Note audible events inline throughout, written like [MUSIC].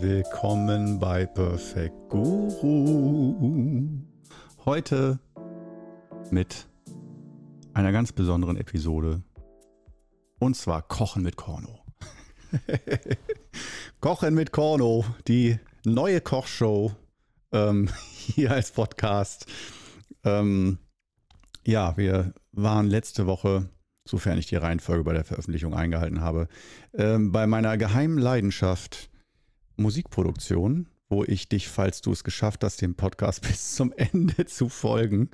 willkommen bei Perfect Guru. Heute mit einer ganz besonderen Episode. Und zwar Kochen mit Korno. [LAUGHS] Kochen mit Korno, die neue Kochshow ähm, [LAUGHS] hier als Podcast. Ähm, ja, wir waren letzte Woche, sofern ich die Reihenfolge bei der Veröffentlichung eingehalten habe, ähm, bei meiner geheimen Leidenschaft Musikproduktion, wo ich dich, falls du es geschafft hast, dem Podcast [LAUGHS] bis zum Ende zu folgen,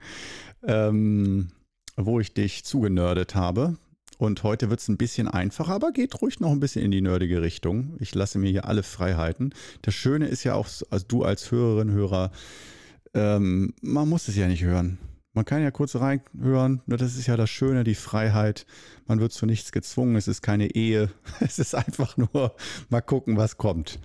ähm, wo ich dich zugenördet habe. Und heute wird es ein bisschen einfacher, aber geht ruhig noch ein bisschen in die nerdige Richtung. Ich lasse mir hier alle Freiheiten. Das Schöne ist ja auch, also du als Hörerin, Hörer, ähm, man muss es ja nicht hören. Man kann ja kurz reinhören, ne, das ist ja das Schöne, die Freiheit. Man wird zu nichts gezwungen, es ist keine Ehe. [LAUGHS] Es ist einfach nur mal gucken, was kommt.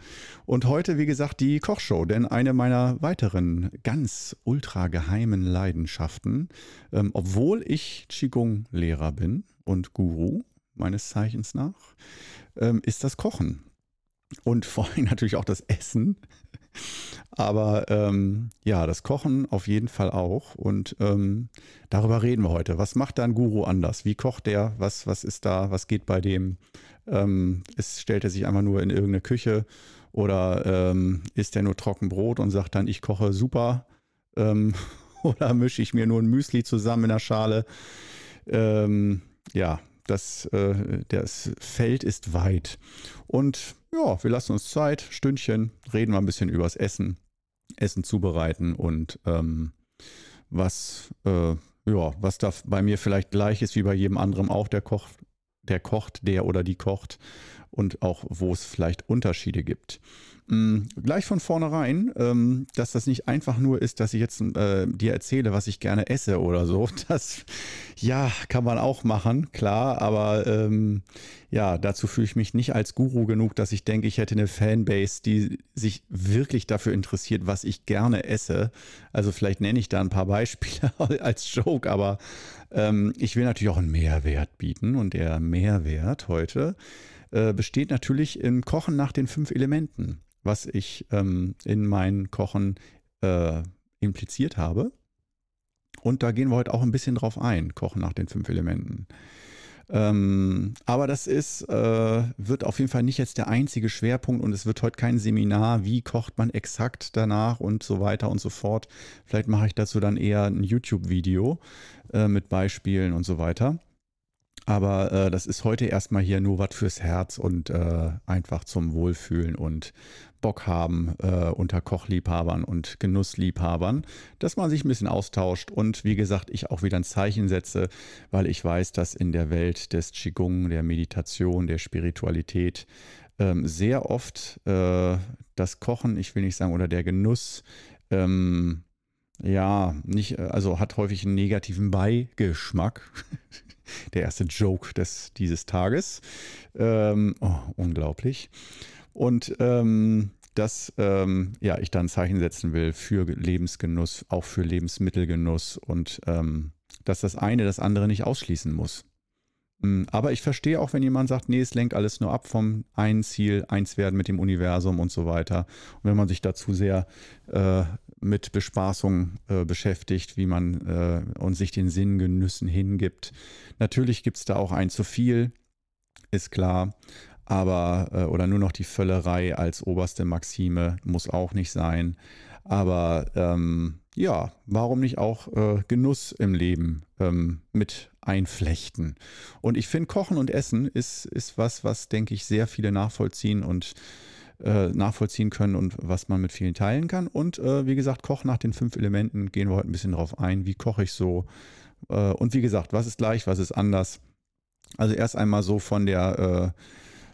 Und heute, wie gesagt, die Kochshow, denn eine meiner weiteren ganz ultra geheimen Leidenschaften, ähm, obwohl ich Qigong-Lehrer bin und Guru meines Zeichens nach, ähm, ist das Kochen. Und [LAUGHS] vor allem natürlich auch das Essen. Aber ähm, ja, das Kochen auf jeden Fall auch. Und ähm, darüber reden wir heute. Was macht da ein Guru anders? Wie kocht der? Was, was ist da? Was geht bei dem? Ähm, ist, stellt er sich einfach nur in irgendeine Küche oder ähm, isst er nur Trockenbrot und sagt dann, ich koche super? Ähm, [LAUGHS] oder mische ich mir nur ein Müsli zusammen in der Schale? Ähm, ja, das, äh, das Feld ist weit. Und ja, wir lassen uns Zeit, Stündchen, reden wir ein bisschen übers Essen, Essen zubereiten und ähm, was, äh, ja, was da bei mir vielleicht gleich ist wie bei jedem anderen auch, der kocht, der kocht, der oder die kocht und auch wo es vielleicht Unterschiede gibt. Mhm, gleich von vornherein, ähm, dass das nicht einfach nur ist, dass ich jetzt äh, dir erzähle, was ich gerne esse oder so. [LAUGHS] Das, ja, kann man auch machen, klar, aber ähm, ja, dazu fühle ich mich nicht als Guru genug, dass ich denke, ich hätte eine Fanbase, die sich wirklich dafür interessiert, was ich gerne esse. Also vielleicht nenne ich da ein paar Beispiele [LAUGHS] als Joke, aber ähm, ich will natürlich auch einen Mehrwert bieten und der Mehrwert heute äh, besteht natürlich im Kochen nach den fünf Elementen was ich ähm, in mein Kochen äh, impliziert habe. Und da gehen wir heute auch ein bisschen drauf ein, Kochen nach den fünf Elementen. Ähm, aber das ist, äh, wird auf jeden Fall nicht jetzt der einzige Schwerpunkt und es wird heute kein Seminar, wie kocht man exakt danach und so weiter und so fort. Vielleicht mache ich dazu dann eher ein YouTube-Video äh, mit Beispielen und so weiter. Aber äh, das ist heute erstmal hier nur was fürs Herz und äh, einfach zum Wohlfühlen und Bock haben äh, unter Kochliebhabern und Genussliebhabern, dass man sich ein bisschen austauscht und wie gesagt, ich auch wieder ein Zeichen setze, weil ich weiß, dass in der Welt des Qigong, der Meditation, der Spiritualität ähm, sehr oft äh, das Kochen, ich will nicht sagen, oder der Genuss, ähm, ja, nicht, also hat häufig einen negativen Beigeschmack. [LAUGHS] der erste Joke des, dieses Tages. Ähm, oh, unglaublich. Und ähm, dass ähm, ja, ich dann ein Zeichen setzen will für Lebensgenuss, auch für Lebensmittelgenuss und ähm, dass das eine das andere nicht ausschließen muss. Hm, aber ich verstehe auch, wenn jemand sagt, nee, es lenkt alles nur ab vom einen Ziel, eins werden mit dem Universum und so weiter. Und wenn man sich dazu sehr äh, mit Bespaßung äh, beschäftigt, wie man äh, und sich den Sinngenüssen hingibt. Natürlich gibt es da auch ein zu viel, ist klar aber äh, oder nur noch die Völlerei als oberste Maxime muss auch nicht sein. Aber ähm, ja, warum nicht auch äh, Genuss im Leben ähm, mit einflechten? Und ich finde, Kochen und Essen ist, ist was, was, denke ich, sehr viele nachvollziehen und äh, nachvollziehen können und was man mit vielen teilen kann. Und äh, wie gesagt, Kochen nach den fünf Elementen gehen wir heute ein bisschen drauf ein. Wie koche ich so? Äh, und wie gesagt, was ist gleich, was ist anders? Also erst einmal so von der äh,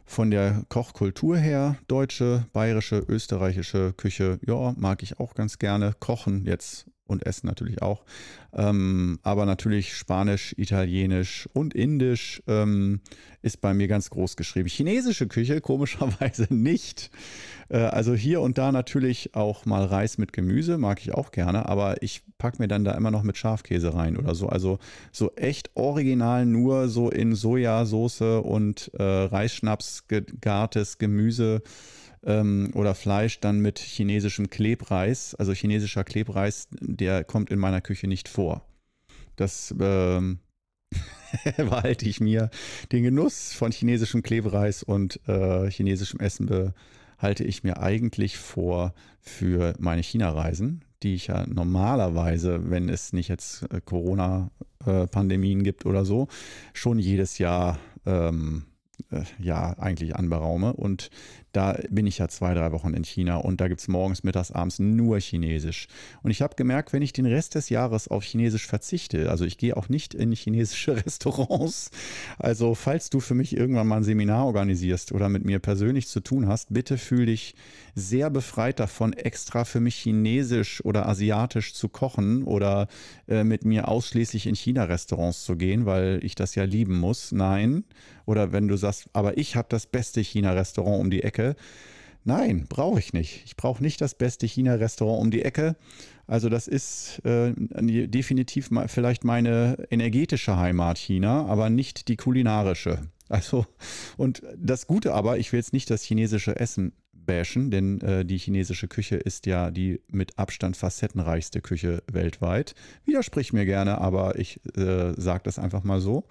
von der Kochkultur her, deutsche, bayerische, österreichische Küche, ja, mag ich auch ganz gerne. Kochen jetzt und Essen natürlich auch. Ähm, aber natürlich Spanisch, Italienisch und Indisch ähm, ist bei mir ganz groß geschrieben. Chinesische Küche [LAUGHS] komischerweise nicht. Äh, also hier und da natürlich auch mal Reis mit Gemüse, mag ich auch gerne, aber ich packe mir dann da immer noch mit Schafkäse rein oder so. Also so echt original nur so in Sojasauce und äh, Reisschnaps gegartes Gemüse ähm, oder Fleisch dann mit chinesischem Klebreis. Also chinesischer Klebreis, der kommt in meiner Küche nicht vor. Das ähm, [LAUGHS] behalte ich mir. Den Genuss von chinesischem Klebreis und äh, chinesischem Essen behalte ich mir eigentlich vor für meine China-Reisen, die ich ja normalerweise, wenn es nicht jetzt äh, Corona-Pandemien gibt oder so, schon jedes Jahr ähm, äh, ja eigentlich anberaume. Und da bin ich ja zwei, drei Wochen in China und da gibt es morgens, mittags, abends nur Chinesisch. Und ich habe gemerkt, wenn ich den Rest des Jahres auf Chinesisch verzichte, also ich gehe auch nicht in chinesische [LAUGHS] Restaurants, also falls du für mich irgendwann mal ein Seminar organisierst oder mit mir persönlich zu tun hast, bitte fühl dich sehr befreit davon, extra für mich chinesisch oder asiatisch zu kochen oder äh, mit mir ausschließlich in China-Restaurants zu gehen, weil ich das ja lieben muss. Nein. Oder wenn du sagst, aber ich habe das beste China-Restaurant um die Ecke. Nein, brauche ich nicht. Ich brauche nicht das beste China-Restaurant um die Ecke. Also das ist äh, definitiv mal vielleicht meine energetische Heimat China, aber nicht die kulinarische. Also und das Gute aber, ich will jetzt nicht das chinesische Essen bashen, denn äh, die chinesische Küche ist ja die mit Abstand facettenreichste Küche weltweit. Widersprich mir gerne, aber ich äh, sage das einfach mal so.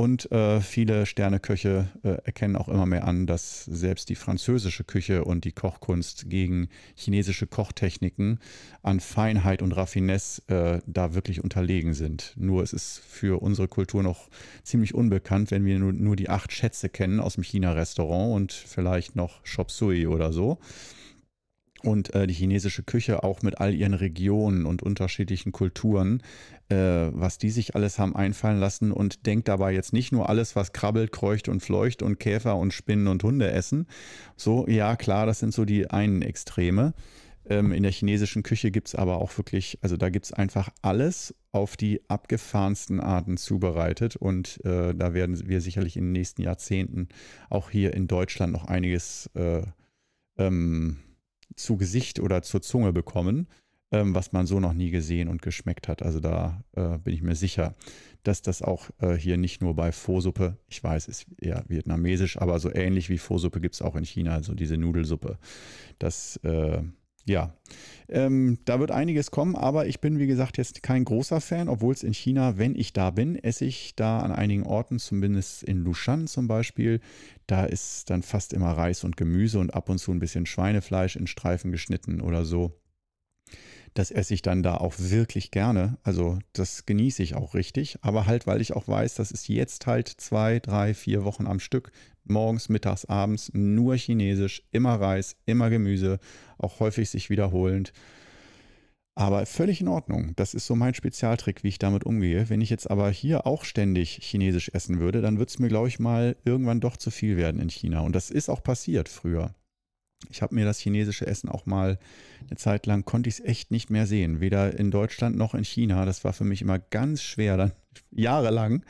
Und äh, viele Sterneköche äh, erkennen auch immer mehr an, dass selbst die französische Küche und die Kochkunst gegen chinesische Kochtechniken an Feinheit und Raffinesse äh, da wirklich unterlegen sind. Nur es ist für unsere Kultur noch ziemlich unbekannt, wenn wir nur, nur die acht Schätze kennen aus dem China-Restaurant und vielleicht noch Chop Suey oder so und äh, die chinesische Küche auch mit all ihren Regionen und unterschiedlichen Kulturen, äh, was die sich alles haben einfallen lassen und denkt dabei jetzt nicht nur alles, was krabbelt, kreucht und fleucht und Käfer und Spinnen und Hunde essen. So, ja klar, das sind so die einen Extreme. Ähm, in der chinesischen Küche gibt es aber auch wirklich, also da gibt es einfach alles auf die abgefahrensten Arten zubereitet und äh, da werden wir sicherlich in den nächsten Jahrzehnten auch hier in Deutschland noch einiges äh, ähm, zu Gesicht oder zur Zunge bekommen, ähm, was man so noch nie gesehen und geschmeckt hat. Also da äh, bin ich mir sicher, dass das auch äh, hier nicht nur bei Pho-Suppe, ich weiß, ist eher vietnamesisch, aber so ähnlich wie Pho-Suppe gibt es auch in China, also diese Nudelsuppe. Das äh, ja, ähm, da wird einiges kommen, aber ich bin, wie gesagt, jetzt kein großer Fan, obwohl es in China, wenn ich da bin, esse ich da an einigen Orten, zumindest in Lushan zum Beispiel, da ist dann fast immer Reis und Gemüse und ab und zu ein bisschen Schweinefleisch in Streifen geschnitten oder so. Das esse ich dann da auch wirklich gerne. Also das genieße ich auch richtig. Aber halt, weil ich auch weiß, das ist jetzt halt zwei, drei, vier Wochen am Stück morgens, mittags, abends nur Chinesisch, immer Reis, immer Gemüse, auch häufig sich wiederholend. Aber völlig in Ordnung. Das ist so mein Spezialtrick, wie ich damit umgehe. Wenn ich jetzt aber hier auch ständig Chinesisch essen würde, dann wird es mir, glaube ich, mal irgendwann doch zu viel werden in China. Und das ist auch passiert früher. Ich habe mir das chinesische Essen auch mal eine Zeit lang, konnte ich es echt nicht mehr sehen. Weder in Deutschland noch in China. Das war für mich immer ganz schwer, dann [LAUGHS] jahrelang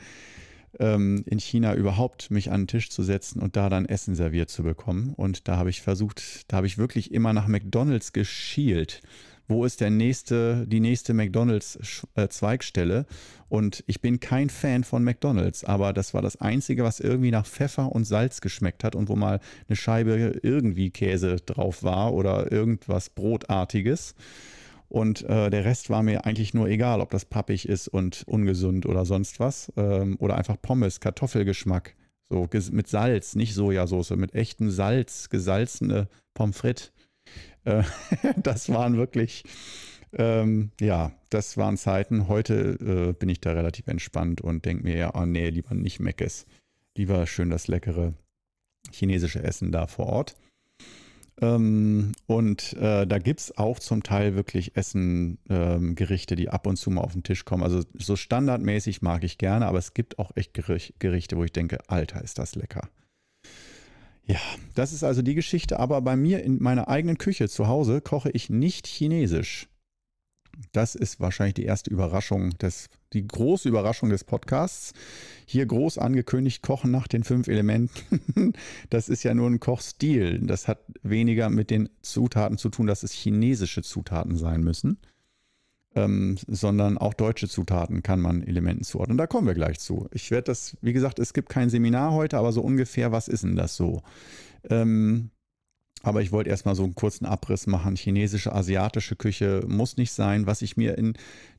ähm, in China überhaupt mich an den Tisch zu setzen und da dann Essen serviert zu bekommen. Und da habe ich versucht, da habe ich wirklich immer nach McDonalds geschielt. Wo ist der nächste, die nächste McDonalds-Zweigstelle? Äh, und ich bin kein Fan von McDonalds, aber das war das Einzige, was irgendwie nach Pfeffer und Salz geschmeckt hat und wo mal eine Scheibe irgendwie Käse drauf war oder irgendwas Brotartiges. Und äh, der Rest war mir eigentlich nur egal, ob das pappig ist und ungesund oder sonst was. Ähm, oder einfach Pommes, Kartoffelgeschmack. So mit Salz, nicht Sojasauce, mit echtem Salz, gesalzene Pommes frites. Äh, [LAUGHS] das waren wirklich, ähm, ja, das waren Zeiten. Heute äh, bin ich da relativ entspannt und denke mir ja, oh nee, lieber nicht Meckes. Lieber schön das leckere chinesische Essen da vor Ort. Ähm, und äh, da gibt es auch zum Teil wirklich Essen, ähm, die ab und zu mal auf den Tisch kommen. Also so standardmäßig mag ich gerne, aber es gibt auch echt Gerichte, wo ich denke, Alter, ist das lecker. Ja, das ist also die Geschichte. Aber bei mir in meiner eigenen Küche zu Hause koche ich nicht chinesisch. Das ist wahrscheinlich die erste Überraschung des, die große Überraschung des Podcasts. Hier groß angekündigt, Kochen nach den fünf Elementen. [LAUGHS] Das ist ja nur ein Kochstil. Das hat weniger mit den Zutaten zu tun, dass es chinesische Zutaten sein müssen, ähm, sondern auch deutsche Zutaten kann man Elementen zuordnen. Da kommen wir gleich zu. Ich werde das, wie gesagt, es gibt kein Seminar heute, aber so ungefähr, was ist denn das so? Ähm, Aber ich wollte erstmal so einen kurzen Abriss machen. Chinesische, asiatische Küche muss nicht sein. Was ich mir in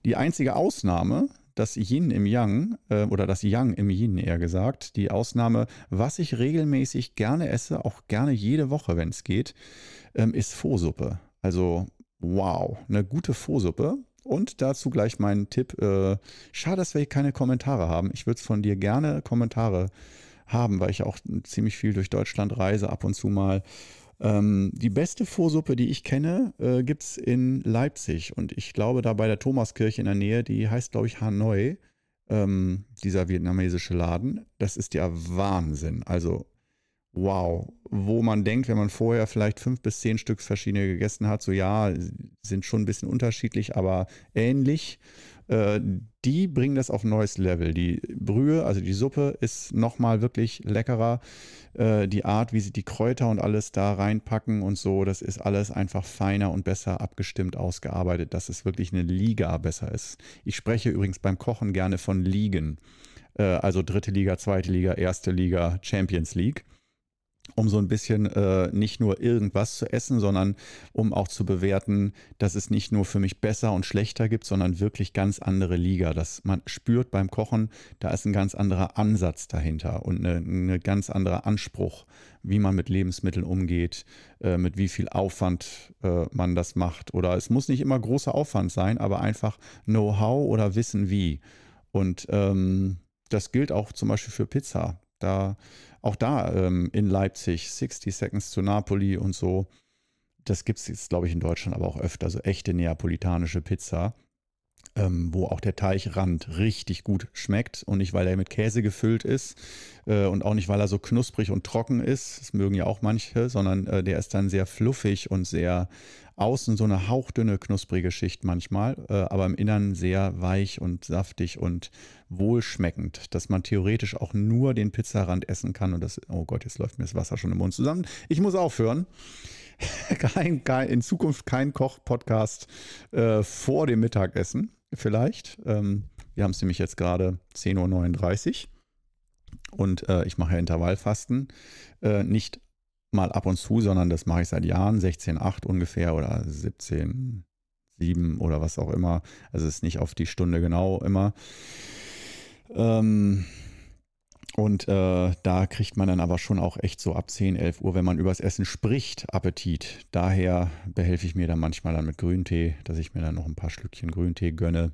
die einzige Ausnahme, das Yin im Yang äh, oder das Yang im Yin eher gesagt, die Ausnahme, was ich regelmäßig gerne esse, auch gerne jede Woche, wenn es geht, ähm, ist Pho-Suppe. Also wow, eine gute Pho-Suppe. Und dazu gleich mein Tipp. Äh, schade, dass wir hier keine Kommentare haben. Ich würde von dir gerne Kommentare haben, weil ich auch ziemlich viel durch Deutschland reise, ab und zu mal. Ähm, die beste Vorsuppe, die ich kenne, äh, gibt es in Leipzig. Und ich glaube, da bei der Thomaskirche in der Nähe, die heißt, glaube ich, Hanoi, ähm, dieser vietnamesische Laden. Das ist ja Wahnsinn. Also, wow. Wo man denkt, wenn man vorher vielleicht fünf bis zehn Stück verschiedene gegessen hat, so ja, sind schon ein bisschen unterschiedlich, aber ähnlich. Äh, die bringen das auf ein neues Level. Die Brühe, also die Suppe, ist nochmal wirklich leckerer. Äh, die Art, wie sie die Kräuter und alles da reinpacken und so, das ist alles einfach feiner und besser abgestimmt, ausgearbeitet, dass es wirklich eine Liga besser ist. Ich spreche übrigens beim Kochen gerne von Ligen. Äh, also dritte Liga, zweite Liga, erste Liga, Champions League um so ein bisschen äh, nicht nur irgendwas zu essen, sondern um auch zu bewerten, dass es nicht nur für mich besser und schlechter gibt, sondern wirklich ganz andere Liga. Dass man spürt beim Kochen, da ist ein ganz anderer Ansatz dahinter und eine ganz anderer Anspruch, wie man mit Lebensmitteln umgeht, äh, mit wie viel Aufwand äh, man das macht. Oder es muss nicht immer großer Aufwand sein, aber einfach Know-how oder Wissen wie. Und ähm, das gilt auch zum Beispiel für Pizza. Da auch da ähm, in Leipzig, 60 Seconds to Napoli und so. Das gibt es jetzt, glaube ich, in Deutschland aber auch öfter, so echte neapolitanische Pizza, ähm, wo auch der Teichrand richtig gut schmeckt und nicht, weil er mit Käse gefüllt ist äh, und auch nicht, weil er so knusprig und trocken ist, das mögen ja auch manche, sondern äh, der ist dann sehr fluffig und sehr außen so eine hauchdünne, knusprige Schicht manchmal, äh, aber im Innern sehr weich und saftig und wohlschmeckend, dass man theoretisch auch nur den Pizzarand essen kann. Und das, oh Gott, jetzt läuft mir das Wasser schon im Mund zusammen. Ich muss aufhören. [LAUGHS] kein, kein, in Zukunft kein Koch-Podcast äh, vor dem Mittagessen, vielleicht. Ähm, wir haben es nämlich jetzt gerade 10.39 Uhr und äh, ich mache ja Intervallfasten. Äh, nicht mal ab und zu, sondern das mache ich seit Jahren, 16,8 ungefähr oder 17,7 oder was auch immer. Also es ist nicht auf die Stunde genau immer. Ähm, und äh, da kriegt man dann aber schon auch echt so ab 10, 11 Uhr, wenn man übers Essen spricht, Appetit. Daher behelfe ich mir dann manchmal dann mit Grüntee, dass ich mir dann noch ein paar Schlückchen Grüntee gönne.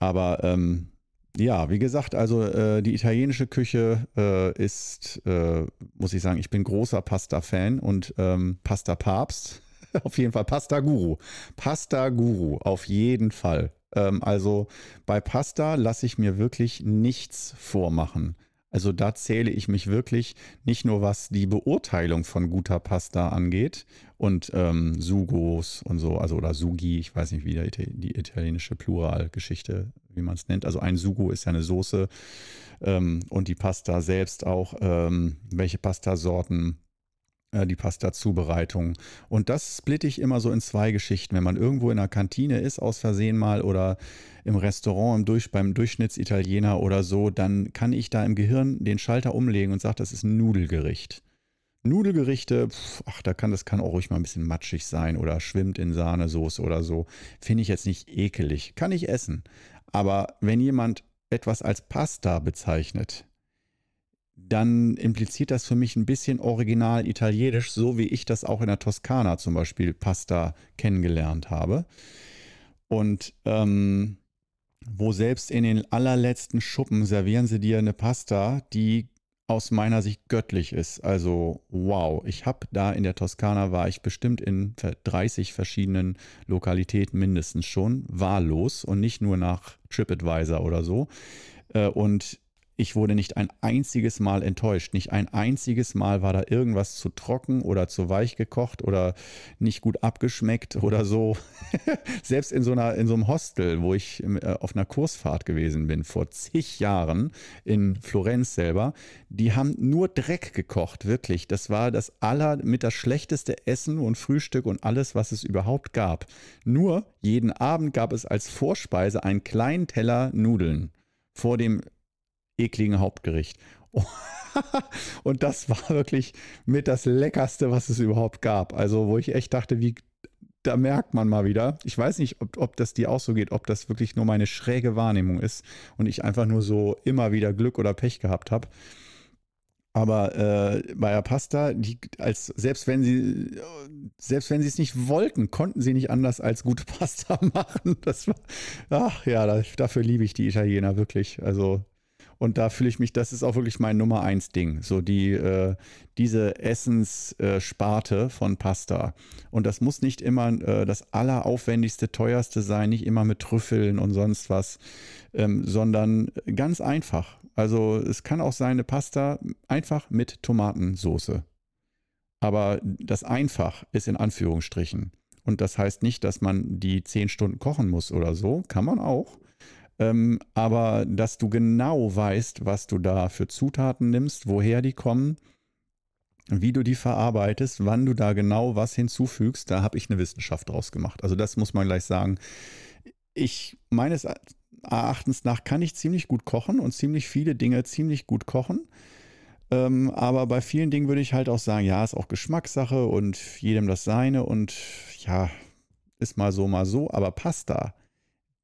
Aber ähm, ja, wie gesagt, also äh, die italienische Küche äh, ist, äh, muss ich sagen, ich bin großer Pasta-Fan und ähm, Pasta-Papst. [LAUGHS] auf jeden Fall Pasta-Guru. Pasta-Guru, auf jeden Fall. Ähm, also bei Pasta lasse ich mir wirklich nichts vormachen. Also da zähle ich mich wirklich nicht nur was die Beurteilung von guter Pasta angeht und ähm, Sugos und so, also oder Sugi, ich weiß nicht, wie die italienische Pluralgeschichte, wie man es nennt. Also ein Sugo ist ja eine Soße ähm, und die Pasta selbst auch, ähm, welche Pastasorten die Pasta-Zubereitung. Und das splitte ich immer so in zwei Geschichten. Wenn man irgendwo in einer Kantine ist, aus Versehen mal, oder im Restaurant im Durch, beim Durchschnittsitaliener oder so, dann kann ich da im Gehirn den Schalter umlegen und sage, das ist ein Nudelgericht. Nudelgerichte, pf, ach, da kann das kann auch ruhig mal ein bisschen matschig sein oder schwimmt in Sahnesoße oder so. Finde ich jetzt nicht ekelig. Kann ich essen. Aber wenn jemand etwas als Pasta bezeichnet, dann impliziert das für mich ein bisschen original italienisch, so wie ich das auch in der Toskana zum Beispiel Pasta kennengelernt habe. Und ähm, wo selbst in den allerletzten Schuppen servieren sie dir eine Pasta, die aus meiner Sicht göttlich ist. Also wow, ich habe da in der Toskana war ich bestimmt in 30 verschiedenen Lokalitäten mindestens schon wahllos und nicht nur nach TripAdvisor oder so. Äh, und ich wurde nicht ein einziges Mal enttäuscht. Nicht ein einziges Mal war da irgendwas zu trocken oder zu weich gekocht oder nicht gut abgeschmeckt oder so. [LAUGHS] Selbst in so, einer, in so einem Hostel, wo ich äh, auf einer Kursfahrt gewesen bin, vor zig Jahren in Florenz selber, die haben nur Dreck gekocht, wirklich. Das war das aller mit das schlechteste Essen und Frühstück und alles, was es überhaupt gab. Nur jeden Abend gab es als Vorspeise einen kleinen Teller Nudeln vor dem ekligen Hauptgericht. [LAUGHS] und das war wirklich mit das Leckerste, was es überhaupt gab. Also, wo ich echt dachte, wie, da merkt man mal wieder. Ich weiß nicht, ob, ob das dir auch so geht, ob das wirklich nur meine schräge Wahrnehmung ist und ich einfach nur so immer wieder Glück oder Pech gehabt habe. Aber äh, bei der Pasta, die, als, selbst wenn sie selbst wenn sie es nicht wollten, konnten sie nicht anders als gute [LAUGHS] Pasta machen. Das war, ach ja, da, dafür liebe ich die Italiener wirklich. Also und da fühle ich mich, das ist auch wirklich mein Nummer eins Ding. So die, äh, diese Essenssparte äh, von Pasta. Und das muss nicht immer äh, das alleraufwendigste, teuerste sein, nicht immer mit Trüffeln und sonst was, ähm, sondern ganz einfach. Also es kann auch sein, eine Pasta einfach mit Tomatensoße. Aber das einfach ist in Anführungsstrichen. Und das heißt nicht, dass man die zehn Stunden kochen muss oder so. Kann man auch. Ähm, aber dass du genau weißt, was du da für Zutaten nimmst, woher die kommen, wie du die verarbeitest, wann du da genau was hinzufügst, da habe ich eine Wissenschaft draus gemacht. Also das muss man gleich sagen. Ich meines Erachtens nach kann ich ziemlich gut kochen und ziemlich viele Dinge ziemlich gut kochen. Ähm, aber bei vielen Dingen würde ich halt auch sagen, ja, ist auch Geschmackssache und jedem das seine und ja, ist mal so, mal so. Aber Pasta,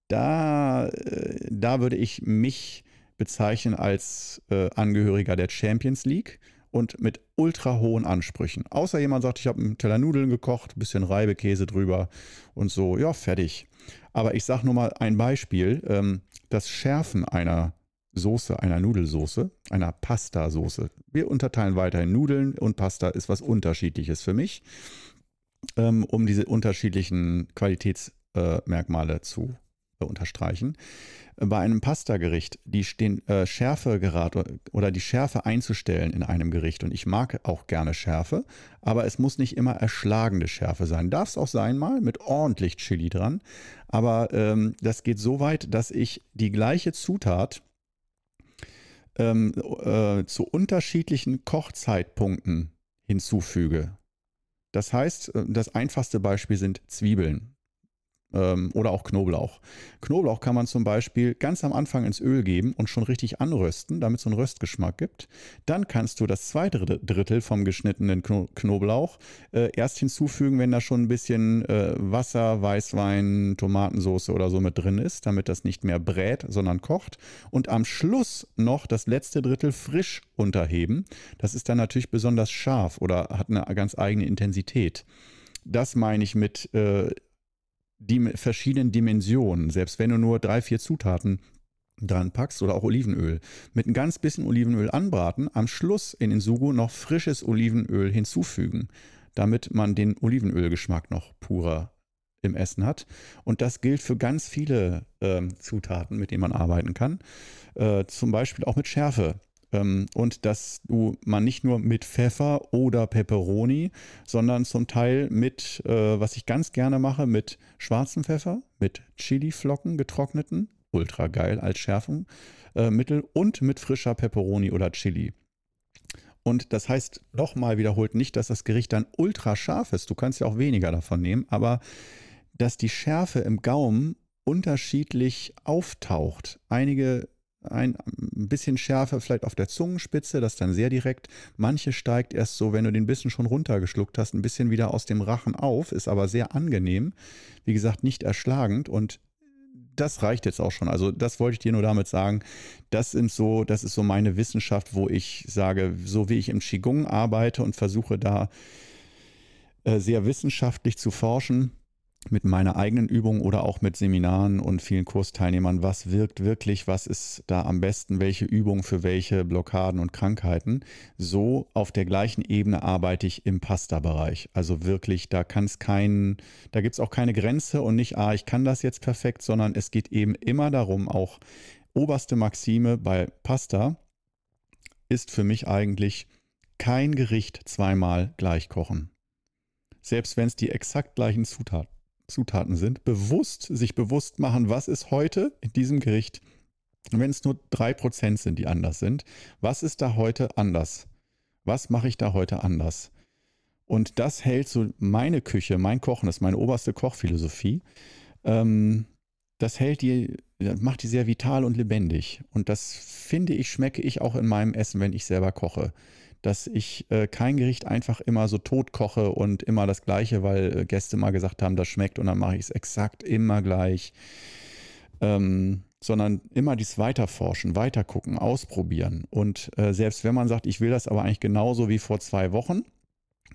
da, äh, da würde ich mich bezeichnen als äh, Angehöriger der Champions League und mit ultra hohen Ansprüchen. Außer jemand sagt, ich habe einen Teller Nudeln gekocht, ein bisschen Reibekäse drüber und so, ja, fertig. Aber ich sage nur mal ein Beispiel. Ähm, das Schärfen einer Soße, einer Nudelsoße, einer Pasta-Soße. Wir unterteilen weiterhin Nudeln und Pasta ist was Unterschiedliches für mich, ähm, um diese unterschiedlichen Qualitätsmerkmale äh, zu unterstreichen. Bei einem Pasta-Gericht die den, äh, Schärfegrad oder die Schärfe einzustellen in einem Gericht. Und ich mag auch gerne Schärfe, aber es muss nicht immer erschlagende Schärfe sein. Darf es auch sein mal mit ordentlich Chili dran. Aber ähm, das geht so weit, dass ich die gleiche Zutat ähm, äh, zu unterschiedlichen Kochzeitpunkten hinzufüge. Das heißt, äh, das einfachste Beispiel sind Zwiebeln ähm, oder auch Knoblauch. Knoblauch kann man zum Beispiel ganz am Anfang ins Öl geben und schon richtig anrösten, damit es so einen Röstgeschmack gibt. Dann kannst du das zweite Drittel vom geschnittenen Knoblauch äh, erst hinzufügen, wenn da schon ein bisschen äh, Wasser, Weißwein, Tomatensauce oder so mit drin ist, damit das nicht mehr brät, sondern kocht. Und am Schluss noch das letzte Drittel frisch unterheben. Das ist dann natürlich besonders scharf oder hat eine ganz eigene Intensität. Das meine ich mit äh, die verschiedenen Dimensionen, selbst wenn du nur drei, vier Zutaten dran packst oder auch Olivenöl, mit ein ganz bisschen Olivenöl anbraten, am Schluss in den Sugo noch frisches Olivenöl hinzufügen, damit man den Olivenölgeschmack noch purer im Essen hat. Und das gilt für ganz viele äh, Zutaten, mit denen man arbeiten kann. Äh, zum Beispiel auch mit Schärfe. Ähm, und dass du man nicht nur mit Pfeffer oder Peperoni, sondern zum Teil mit, äh, was ich ganz gerne mache, mit schwarzem Pfeffer, mit Chiliflocken getrockneten, ultra geil als Schärfungsmittel äh, und mit frischer Peperoni oder Chili. Und das heißt nochmal wiederholt nicht, dass das Gericht dann ultra scharf ist. Du kannst ja auch weniger davon nehmen, aber dass die Schärfe im Gaumen unterschiedlich auftaucht. Einige ein bisschen Schärfe vielleicht auf der Zungenspitze, das dann sehr direkt. Manche steigt erst so, wenn du den Bissen schon runtergeschluckt hast, ein bisschen wieder aus dem Rachen auf, ist aber sehr angenehm. Wie gesagt, nicht erschlagend und das reicht jetzt auch schon. Also das wollte ich dir nur damit sagen. Das sind so, das ist so meine Wissenschaft, wo ich sage, so wie ich im Qigong arbeite und versuche da äh, sehr wissenschaftlich zu forschen, mit meiner eigenen Übung oder auch mit Seminaren und vielen Kursteilnehmern, was wirkt wirklich, was ist da am besten, welche Übung für welche Blockaden und Krankheiten. So auf der gleichen Ebene arbeite ich im Pasta-Bereich. Also wirklich, da kann es keinen, da gibt es auch keine Grenze und nicht, ah, ich kann das jetzt perfekt, sondern es geht eben immer darum, auch oberste Maxime bei Pasta ist für mich eigentlich kein Gericht zweimal gleich kochen. Selbst wenn es die exakt gleichen Zutaten Zutaten sind, bewusst, sich bewusst machen, was ist heute in diesem Gericht, wenn es nur drei Prozent sind, die anders sind, was ist da heute anders? Was mache ich da heute anders? Und das hält so meine Küche, mein Kochen, das ist meine oberste Kochphilosophie. Ähm, das hält die, macht die sehr vital und lebendig. Und das finde ich, schmecke ich auch in meinem Essen, wenn ich selber koche. Dass ich äh, kein Gericht einfach immer so tot koche und immer das Gleiche, weil äh, Gäste mal gesagt haben, das schmeckt und dann mache ich es exakt immer gleich. Ähm, sondern immer dies weiterforschen, weitergucken, ausprobieren. Und äh, selbst wenn man sagt, ich will das aber eigentlich genauso wie vor zwei Wochen,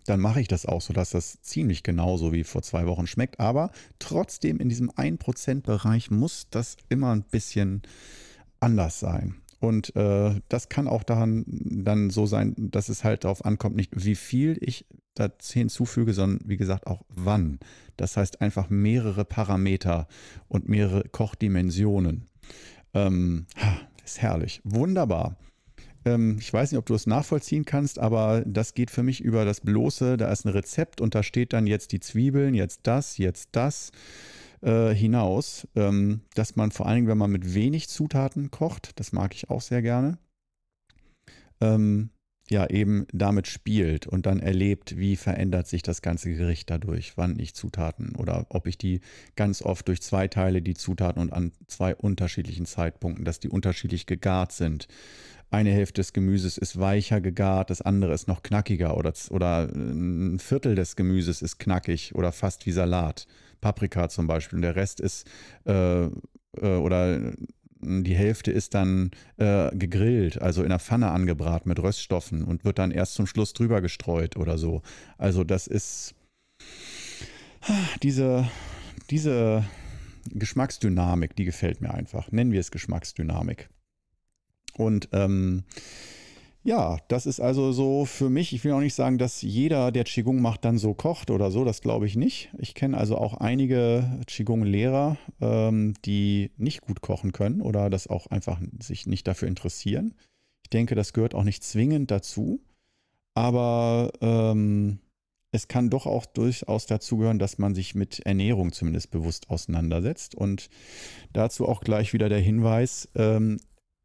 dann mache ich das auch so, dass das ziemlich genauso wie vor zwei Wochen schmeckt. Aber trotzdem in diesem 1%-Bereich muss das immer ein bisschen anders sein. Und äh, das kann auch daran dann so sein, dass es halt darauf ankommt, nicht wie viel ich da hinzufüge, sondern wie gesagt auch wann. Das heißt einfach mehrere Parameter und mehrere Kochdimensionen. Ähm, ist herrlich. Wunderbar. Ähm, ich weiß nicht, ob du es nachvollziehen kannst, aber das geht für mich über das bloße. Da ist ein Rezept und da steht dann jetzt die Zwiebeln, jetzt das, jetzt das äh, hinaus. Ähm, dass man vor allen Dingen, wenn man mit wenig Zutaten kocht, das mag ich auch sehr gerne, ähm, ja, eben damit spielt und dann erlebt, wie verändert sich das ganze Gericht dadurch, wann ich Zutaten oder ob ich die ganz oft durch zwei Teile die Zutaten und an zwei unterschiedlichen Zeitpunkten, dass die unterschiedlich gegart sind eine Hälfte des Gemüses ist weicher gegart, das andere ist noch knackiger oder, oder ein Viertel des Gemüses ist knackig oder fast wie Salat. Paprika zum Beispiel. Und der Rest ist äh, äh, oder die Hälfte ist dann äh, gegrillt, also in der Pfanne angebraten mit Röststoffen und wird dann erst zum Schluss drüber gestreut oder so. Also das ist diese, diese Geschmacksdynamik, die gefällt mir einfach. Nennen wir es Geschmacksdynamik. Und ähm, ja, das ist also so für mich. Ich will auch nicht sagen, dass jeder, der Qigong macht, dann so kocht oder so. Das glaube ich nicht. Ich kenne also auch einige Qigong-Lehrer, ähm, die nicht gut kochen können oder das auch einfach sich nicht dafür interessieren. Ich denke, das gehört auch nicht zwingend dazu. Aber ähm, es kann doch auch durchaus dazu gehören, dass man sich mit Ernährung zumindest bewusst auseinandersetzt. Und dazu auch gleich wieder der Hinweis, ähm,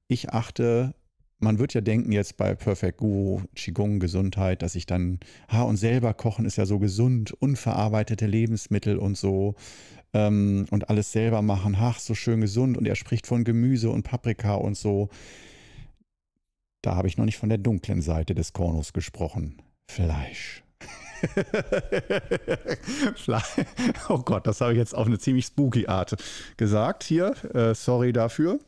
ich achte, man wird ja denken jetzt bei Perfect Guru, Qigong, Gesundheit, dass ich dann, ha, und selber kochen ist ja so gesund, unverarbeitete Lebensmittel und so ähm, und alles selber machen, ach, so schön gesund und er spricht von Gemüse und Paprika und so. Da habe ich noch nicht von der dunklen Seite des Kornus gesprochen. Fleisch. [LAUGHS] oh Gott, das habe ich jetzt auf eine ziemlich spooky Art gesagt hier. Äh, sorry dafür.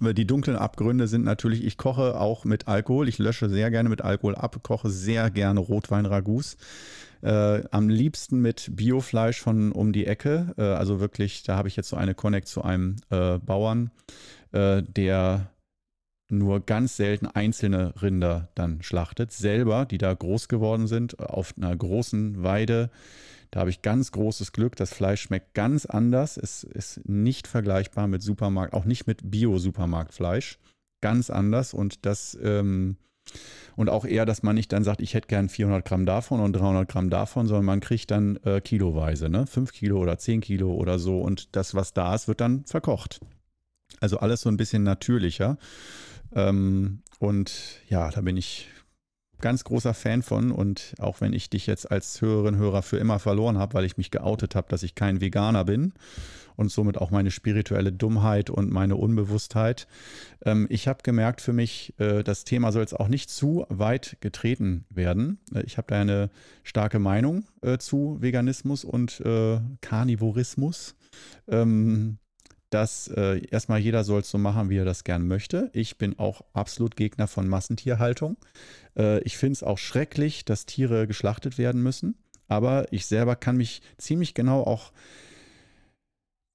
Die dunklen Abgründe sind natürlich, ich koche auch mit Alkohol. Ich lösche sehr gerne mit Alkohol ab, koche sehr gerne Rotwein-Ragout. Äh, am liebsten mit Biofleisch von um die Ecke. Äh, also wirklich, da habe ich jetzt so eine Connect zu einem äh, Bauern, äh, der nur ganz selten einzelne Rinder dann schlachtet, selber, die da groß geworden sind, auf einer großen Weide da habe ich ganz großes Glück. Das Fleisch schmeckt ganz anders. Es ist nicht vergleichbar mit Supermarkt, auch nicht mit Bio-Supermarktfleisch. Ganz anders. Und das, ähm, und auch eher, dass man nicht dann sagt, ich hätte gern 400 Gramm davon und 300 Gramm davon, sondern man kriegt dann äh, kiloweise, ne? 5 Kilo oder 10 Kilo oder so. Und das, was da ist, wird dann verkocht. Also alles so ein bisschen natürlicher. Ähm, und ja, da bin ich ganz großer Fan von und auch wenn ich dich jetzt als Hörerin, Hörer für immer verloren habe, weil ich mich geoutet habe, dass ich kein Veganer bin und somit auch meine spirituelle Dummheit und meine Unbewusstheit. Ähm, ich habe gemerkt für mich, äh, das Thema soll jetzt auch nicht zu weit getreten werden. Äh, ich habe da eine starke Meinung äh, zu Veganismus und äh, Karnivorismus. Ähm, dass äh, erstmal jeder soll es so machen, wie er das gern möchte. Ich bin auch absolut Gegner von Massentierhaltung. Äh, ich finde es auch schrecklich, dass Tiere geschlachtet werden müssen. Aber ich selber kann mich ziemlich genau auch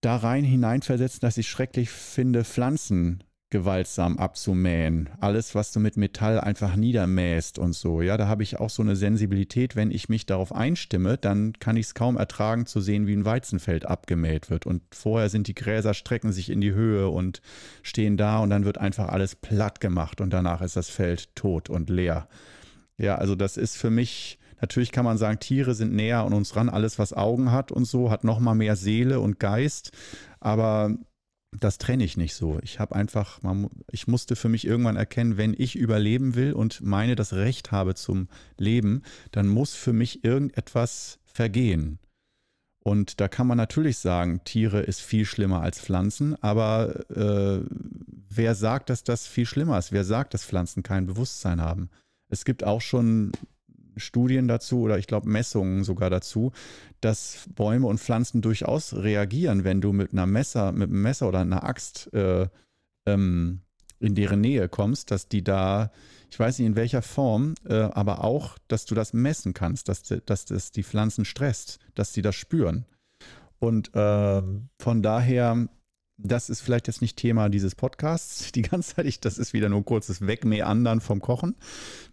da rein hineinversetzen, dass ich schrecklich finde, Pflanzen gewaltsam abzumähen. Alles, was du mit Metall einfach niedermähst und so. Ja, da habe ich auch so eine Sensibilität. Wenn ich mich darauf einstimme, dann kann ich es kaum ertragen zu sehen, wie ein Weizenfeld abgemäht wird. Und vorher sind die Gräser, strecken sich in die Höhe und stehen da und dann wird einfach alles platt gemacht und danach ist das Feld tot und leer. Ja, also das ist für mich, natürlich kann man sagen, Tiere sind näher an uns ran. Alles, was Augen hat und so, hat nochmal mehr Seele und Geist. Aber das trenne ich nicht so. Ich habe einfach, ich musste für mich irgendwann erkennen, wenn ich überleben will und meine das Recht habe zum Leben, dann muss für mich irgendetwas vergehen. Und da kann man natürlich sagen, Tiere ist viel schlimmer als Pflanzen, aber äh, wer sagt, dass das viel schlimmer ist? Wer sagt, dass Pflanzen kein Bewusstsein haben? Es gibt auch schon Studien dazu oder ich glaube Messungen sogar dazu, dass Bäume und Pflanzen durchaus reagieren, wenn du mit einer Messer, mit einem Messer oder einer Axt äh, ähm, in deren Nähe kommst, dass die da, ich weiß nicht in welcher Form, äh, aber auch, dass du das messen kannst, dass, dass das die Pflanzen stresst, dass sie das spüren. Und äh, von daher das ist vielleicht jetzt nicht Thema dieses Podcasts [LAUGHS] die ganze Zeit. Ich, das ist wieder nur kurzes Wegmeandern vom Kochen.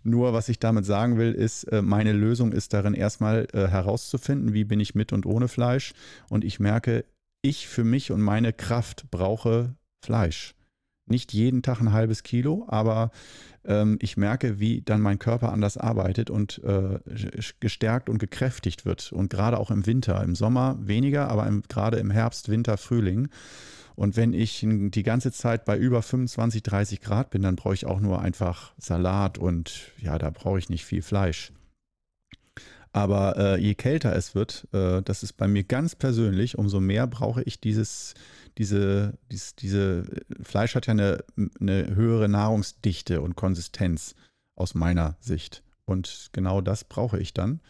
Nur was ich damit sagen will, ist, äh, meine Lösung ist darin erstmal äh, herauszufinden, wie bin ich mit und ohne Fleisch. Und ich merke, ich für mich und meine Kraft brauche Fleisch. Nicht jeden Tag ein halbes Kilo, aber ähm, ich merke, wie dann mein Körper anders arbeitet und äh, gestärkt und gekräftigt wird. Und gerade auch im Winter, im Sommer weniger, aber im, gerade im Herbst, Winter, Frühling und wenn ich die ganze Zeit bei über 25, 30 Grad bin, dann brauche ich auch nur einfach Salat und ja, da brauche ich nicht viel Fleisch. Aber äh, je kälter es wird, äh, das ist bei mir ganz persönlich, umso mehr brauche ich dieses, diese, dies, diese, Fleisch hat ja eine, eine höhere Nahrungsdichte und Konsistenz aus meiner Sicht. Und genau das brauche ich dann.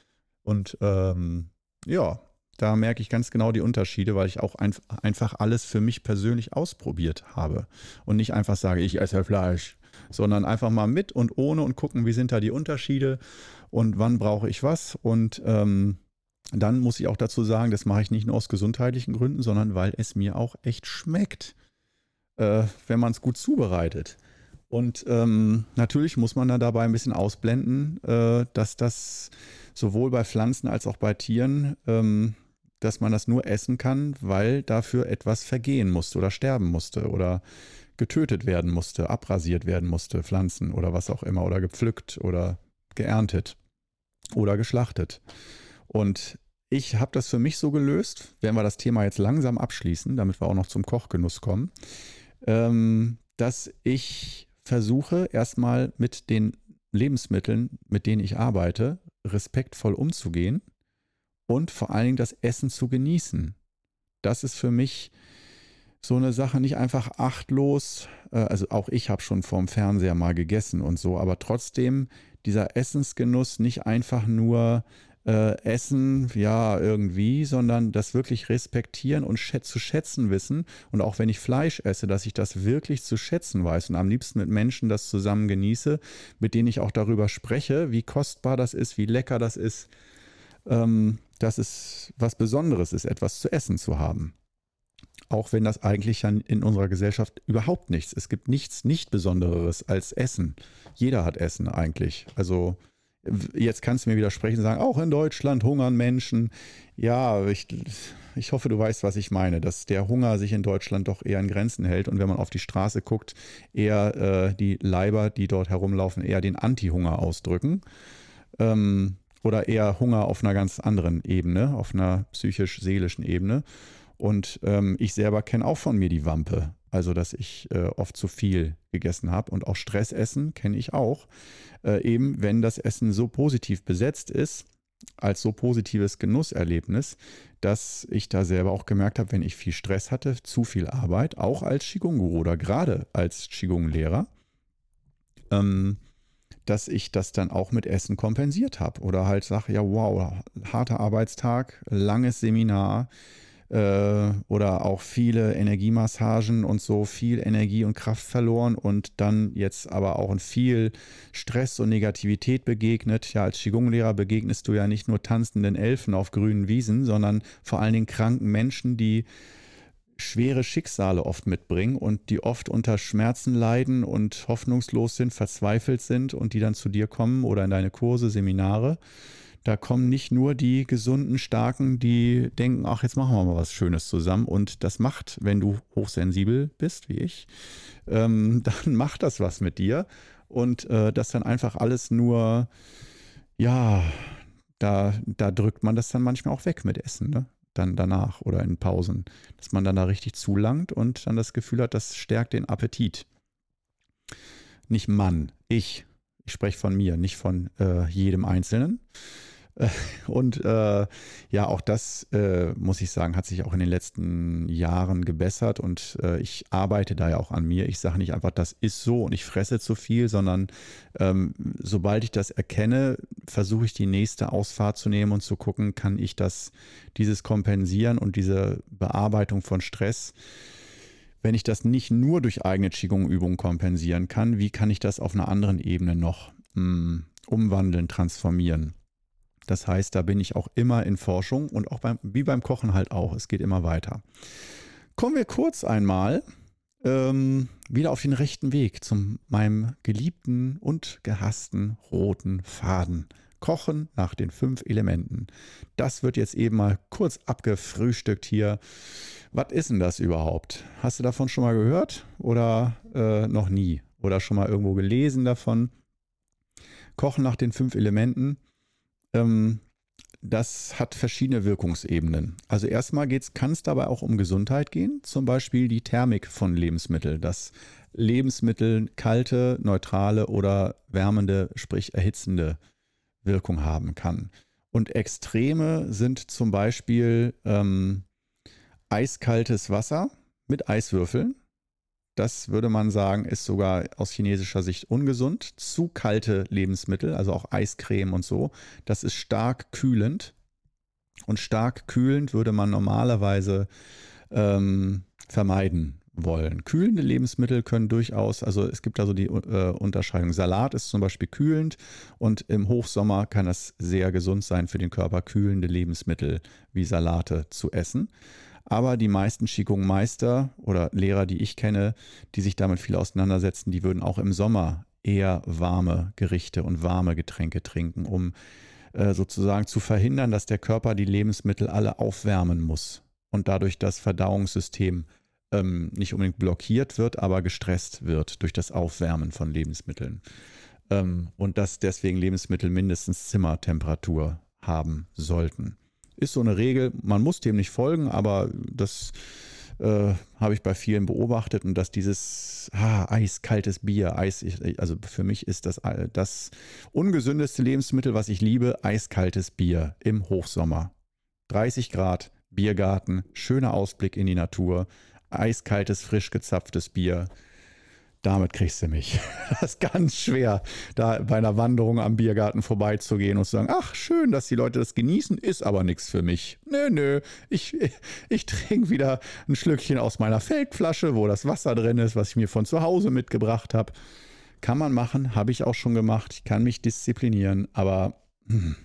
Und ähm, ja, da merke ich ganz genau die Unterschiede, weil ich auch ein, einfach alles für mich persönlich ausprobiert habe und nicht einfach sage, ich esse Fleisch, sondern einfach mal mit und ohne und gucken, wie sind da die Unterschiede und wann brauche ich was. Und ähm, dann muss ich auch dazu sagen, das mache ich nicht nur aus gesundheitlichen Gründen, sondern weil es mir auch echt schmeckt, äh, wenn man es gut zubereitet. Und ähm, natürlich muss man da dabei ein bisschen ausblenden, äh, dass das sowohl bei Pflanzen als auch bei Tieren ähm, dass man das nur essen kann, weil dafür etwas vergehen musste oder sterben musste oder getötet werden musste, abrasiert werden musste, Pflanzen oder was auch immer, oder gepflückt oder geerntet oder geschlachtet. Und ich habe das für mich so gelöst, werden wir das Thema jetzt langsam abschließen, damit wir auch noch zum Kochgenuss kommen, ähm, dass ich versuche, erstmal mit den Lebensmitteln, mit denen ich arbeite, respektvoll umzugehen und vor allen Dingen das Essen zu genießen. Das ist für mich so eine Sache, nicht einfach achtlos, äh, also auch ich habe schon vorm Fernseher mal gegessen und so, aber trotzdem dieser Essensgenuss nicht einfach nur äh, essen, ja, irgendwie, sondern das wirklich respektieren und schät zu schätzen wissen. Und auch wenn ich Fleisch esse, dass ich das wirklich zu schätzen weiß und am liebsten mit Menschen das zusammen genieße, mit denen ich auch darüber spreche, wie kostbar das ist, wie lecker das ist ähm, dass es was Besonderes ist, etwas zu essen zu haben. Auch wenn das eigentlich in unserer Gesellschaft überhaupt nichts. Es gibt nichts nicht Besonderes als Essen. Jeder hat Essen eigentlich. Also jetzt kannst du mir widersprechen und sagen, auch in Deutschland hungern Menschen. Ja, ich, ich hoffe, du weißt, was ich meine, dass der Hunger sich in Deutschland doch eher in Grenzen hält und wenn man auf die Straße guckt, eher äh, die Leiber, die dort herumlaufen, eher den Anti-Hunger ausdrücken. Ähm, oder eher Hunger auf einer ganz anderen Ebene, auf einer psychisch-seelischen Ebene. Und ähm, ich selber kenne auch von mir die Wampe, also dass ich äh, oft zu viel gegessen habe. Und auch Stressessen kenne ich auch, äh, eben wenn das Essen so positiv besetzt ist, als so positives Genusserlebnis, dass ich da selber auch gemerkt habe, wenn ich viel Stress hatte, zu viel Arbeit, auch als Qigong-Guru oder gerade als Qigong-Lehrer, ähm, dass ich das dann auch mit Essen kompensiert habe. Oder halt sage, ja, wow, harter Arbeitstag, langes Seminar äh, oder auch viele Energiemassagen und so viel Energie und Kraft verloren und dann jetzt aber auch in viel Stress und Negativität begegnet. Ja, als Qigong-Lehrer begegnest du ja nicht nur tanzenden Elfen auf grünen Wiesen, sondern vor allen Dingen kranken Menschen, die schwere Schicksale oft mitbringen und die oft unter Schmerzen leiden und hoffnungslos sind, verzweifelt sind und die dann zu dir kommen oder in deine Kurse, Seminare. Da kommen nicht nur die gesunden, starken, die denken, ach, jetzt machen wir mal was Schönes zusammen. Und das macht, wenn du hochsensibel bist, wie ich, ähm, [LAUGHS] dann macht das was mit dir. Und äh, das dann einfach alles nur, ja, da, da drückt man das dann manchmal auch weg mit Essen. Ne? Dann danach oder in Pausen, dass man dann da richtig zulangt und dann das Gefühl hat, das stärkt den Appetit. Nicht Mann, ich. Ich spreche von mir, nicht von äh, jedem Einzelnen. [LAUGHS] Und äh, ja, auch das, äh, muss ich sagen, hat sich auch in den letzten Jahren gebessert und äh, ich arbeite da ja auch an mir. Ich sage nicht einfach, das ist so und ich fresse zu viel, sondern ähm, sobald ich das erkenne, versuche ich die nächste Ausfahrt zu nehmen und zu gucken, kann ich das, dieses kompensieren und diese Bearbeitung von Stress wenn ich das nicht nur durch eigene Qigong-Übungen kompensieren kann, wie kann ich das auf einer anderen Ebene noch mh, hm, umwandeln, transformieren? Das heißt, da bin ich auch immer in Forschung und auch beim, wie beim Kochen halt auch. Es geht immer weiter. Kommen wir kurz einmal ähm, wieder auf den rechten Weg zu meinem geliebten und gehassten roten Faden. Kochen nach den fünf Elementen. Das wird jetzt eben mal kurz abgefrühstückt hier. Was ist denn das überhaupt? Hast du davon schon mal gehört oder äh, noch nie? Oder schon mal irgendwo gelesen davon? Kochen nach den fünf Elementen ähm, das hat verschiedene Wirkungsebenen. Also erstmal kann es dabei auch um Gesundheit gehen, zum Beispiel die Thermik von Lebensmitteln, dass Lebensmittel kalte, neutrale oder wärmende, sprich erhitzende Wirkung haben kann. Und Extreme sind zum Beispiel ähm, eiskaltes Wasser mit Eiswürfeln das würde man sagen, ist sogar aus chinesischer Sicht ungesund. Zu kalte Lebensmittel, also auch Eiscreme und so, das ist stark kühlend. Und stark kühlend würde man normalerweise ähm, vermeiden wollen. Kühlende Lebensmittel können durchaus, also es gibt da so die äh, Unterscheidung. Salat ist zum Beispiel kühlend und im Hochsommer kann es sehr gesund sein für den Körper, kühlende Lebensmittel wie Salate zu essen. Aber die meisten Qigong-Meister oder Lehrer, die ich kenne, die sich damit viel auseinandersetzen, die würden auch im Sommer eher warme Gerichte und warme Getränke trinken, um äh, sozusagen zu verhindern, dass der Körper die Lebensmittel alle aufwärmen muss und dadurch das Verdauungssystem ähm, nicht unbedingt blockiert wird, aber gestresst wird durch das Aufwärmen von Lebensmitteln. Ähm, und dass deswegen Lebensmittel mindestens Zimmertemperatur haben sollten. Ist so eine Regel. Man muss dem nicht folgen, aber das äh, habe ich bei vielen beobachtet und dass dieses ah, eiskaltes Bier, Eis, also für mich ist das das ungesündeste Lebensmittel, was ich liebe, eiskaltes Bier im Hochsommer. 30 Grad, Biergarten, schöner Ausblick in die Natur, eiskaltes, frisch gezapftes Bier damit kriegst du mich. [LAUGHS] Das ist ganz schwer, da bei einer Wanderung am Biergarten vorbeizugehen und zu sagen, ach, schön, dass die Leute das genießen, ist aber nichts für mich. Nö, nö, ich, [LAUGHS] ich trinke wieder ein Schlückchen aus meiner Feldflasche, wo das Wasser drin ist, was ich mir von zu Hause mitgebracht habe. Kann man machen, habe ich auch schon gemacht. Ich kann mich disziplinieren, aber hm,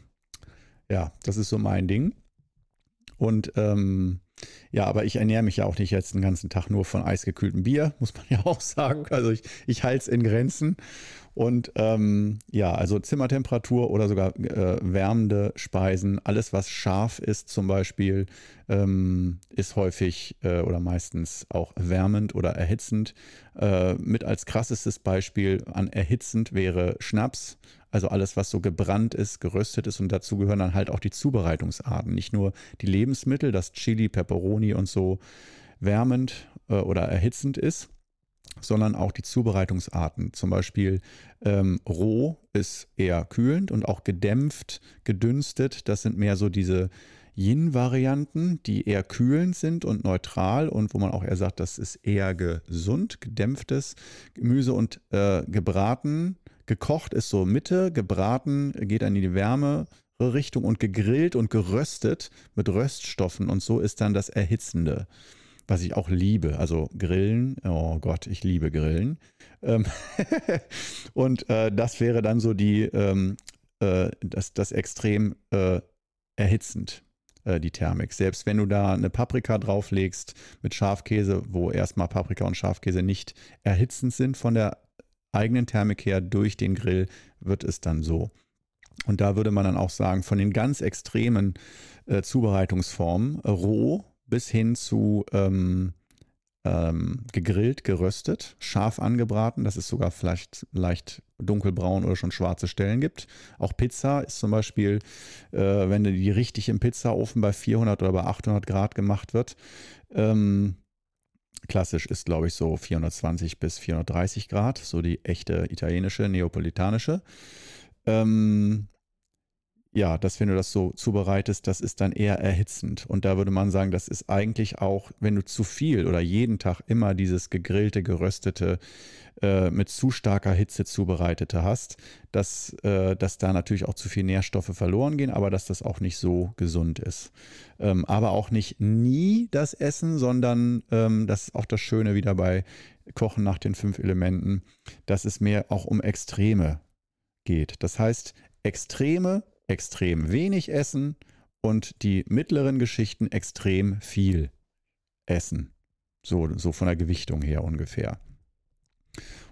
ja, das ist so mein Ding. Und ähm, ja, aber ich ernähre mich ja auch nicht jetzt den ganzen Tag nur von eisgekühltem Bier, [LAUGHS] muss man ja auch sagen. Also ich, ich halte es in Grenzen. Und ähm, ja, also Zimmertemperatur oder sogar äh, wärmende Speisen, alles was scharf ist zum Beispiel, ähm, ist häufig äh, oder meistens auch wärmend oder erhitzend. Äh, mit als krassestes Beispiel an erhitzend wäre Schnaps also alles, was so gebrannt ist, geröstet ist und dazu gehören dann halt auch die Zubereitungsarten. Nicht nur die Lebensmittel, das Chili, Pepperoni und so wärmend äh, oder erhitzend ist, sondern auch die Zubereitungsarten. Zum Beispiel ähm, roh ist eher kühlend und auch gedämpft, gedünstet. Das sind mehr so diese Yin-Varianten, die eher kühlend sind und neutral und wo man auch eher sagt, das ist eher gesund, gedämpftes Gemüse und äh, gebraten Gekocht ist so Mitte, gebraten geht dann in die wärmere Richtung und gegrillt und geröstet mit Röststoffen und so ist dann das Erhitzende, was ich auch liebe. Also Grillen, oh Gott, ich liebe Grillen. Ähm [LAUGHS] und äh, das wäre dann so die, ähm, äh, das, das extrem äh, erhitzend äh, die Thermik. Selbst wenn du da eine Paprika drauflegst mit Schafkäse, wo erstmal Paprika und Schafkäse nicht erhitzend sind von der eigenen Thermik her durch den Grill wird es dann so. Und da würde man dann auch sagen, von den ganz extremen äh, Zubereitungsformen, roh bis hin zu ähm, ähm, gegrillt, geröstet, scharf angebraten, dass es sogar vielleicht leicht dunkelbraun oder schon schwarze Stellen gibt. Auch Pizza ist zum Beispiel, äh, wenn die richtig im Pizzaofen bei 400 oder bei 800 Grad gemacht wird, ähm, Klassisch ist, glaube ich, so 420 bis 430 Grad, so die echte italienische, neapolitanische. Ähm, ja, dass wenn du das so zubereitest, das ist dann eher erhitzend. Und da würde man sagen, das ist eigentlich auch, wenn du zu viel oder jeden Tag immer dieses gegrillte, geröstete, äh, mit zu starker Hitze zubereitete hast, dass, äh, dass da natürlich auch zu viel Nährstoffe verloren gehen, aber dass das auch nicht so gesund ist. Ähm, aber auch nicht nie das Essen, sondern ähm, das ist auch das Schöne wieder bei Kochen nach den fünf Elementen, dass es mehr auch um Extreme geht. Das heißt, Extreme extrem wenig essen und die mittleren Geschichten extrem viel essen. So, so von der Gewichtung her ungefähr.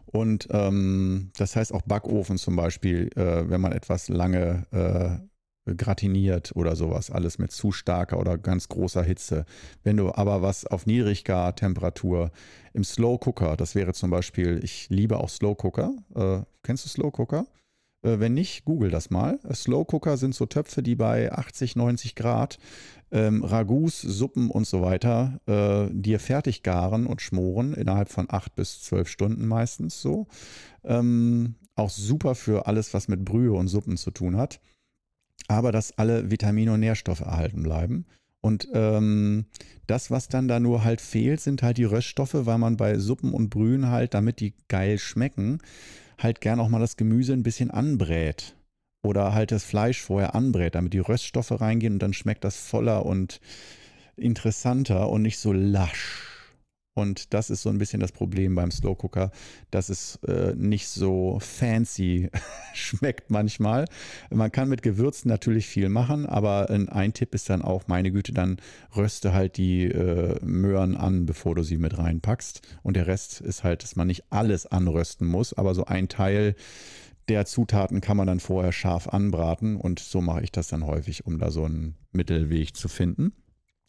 Und ähm, das heißt auch Backofen zum Beispiel, äh, wenn man etwas lange äh, gratiniert oder sowas, alles mit zu starker oder ganz großer Hitze. Wenn du aber was auf niedriger Temperatur im Slow Cooker, das wäre zum Beispiel, ich liebe auch Slow Cooker. Äh, kennst du Slow Cooker? Äh, wenn nicht, google das mal. Slow Cooker sind so Töpfe, die bei 80, 90 Grad ähm, Ragouts, Suppen und so weiter äh, dir fertig garen und schmoren innerhalb von 8 bis 12 Stunden meistens so. Ähm, auch super für alles, was mit Brühe und Suppen zu tun hat. Aber dass alle Vitamine und Nährstoffe erhalten bleiben. Und ähm, das, was dann da nur halt fehlt, sind halt die Röststoffe, weil man bei Suppen und Brühen halt, damit die geil schmecken, halt gern auch mal das Gemüse ein bisschen anbrät. Oder halt das Fleisch vorher anbrät, damit die Röststoffe reingehen und dann schmeckt das voller und interessanter und nicht so lasch. Und das ist so ein bisschen das Problem beim Slow Cooker, dass es äh, nicht so fancy [LAUGHS] schmeckt manchmal. Man kann mit Gewürzen natürlich viel machen, aber ein Tipp ist dann auch, meine Güte, dann röste halt die äh, Möhren an, bevor du sie mit reinpackst. Und der Rest ist halt, dass man nicht alles anrösten muss, aber so ein Teil der Zutaten kann man dann vorher scharf anbraten und so mache ich das dann häufig, um da so einen Mittelweg zu finden.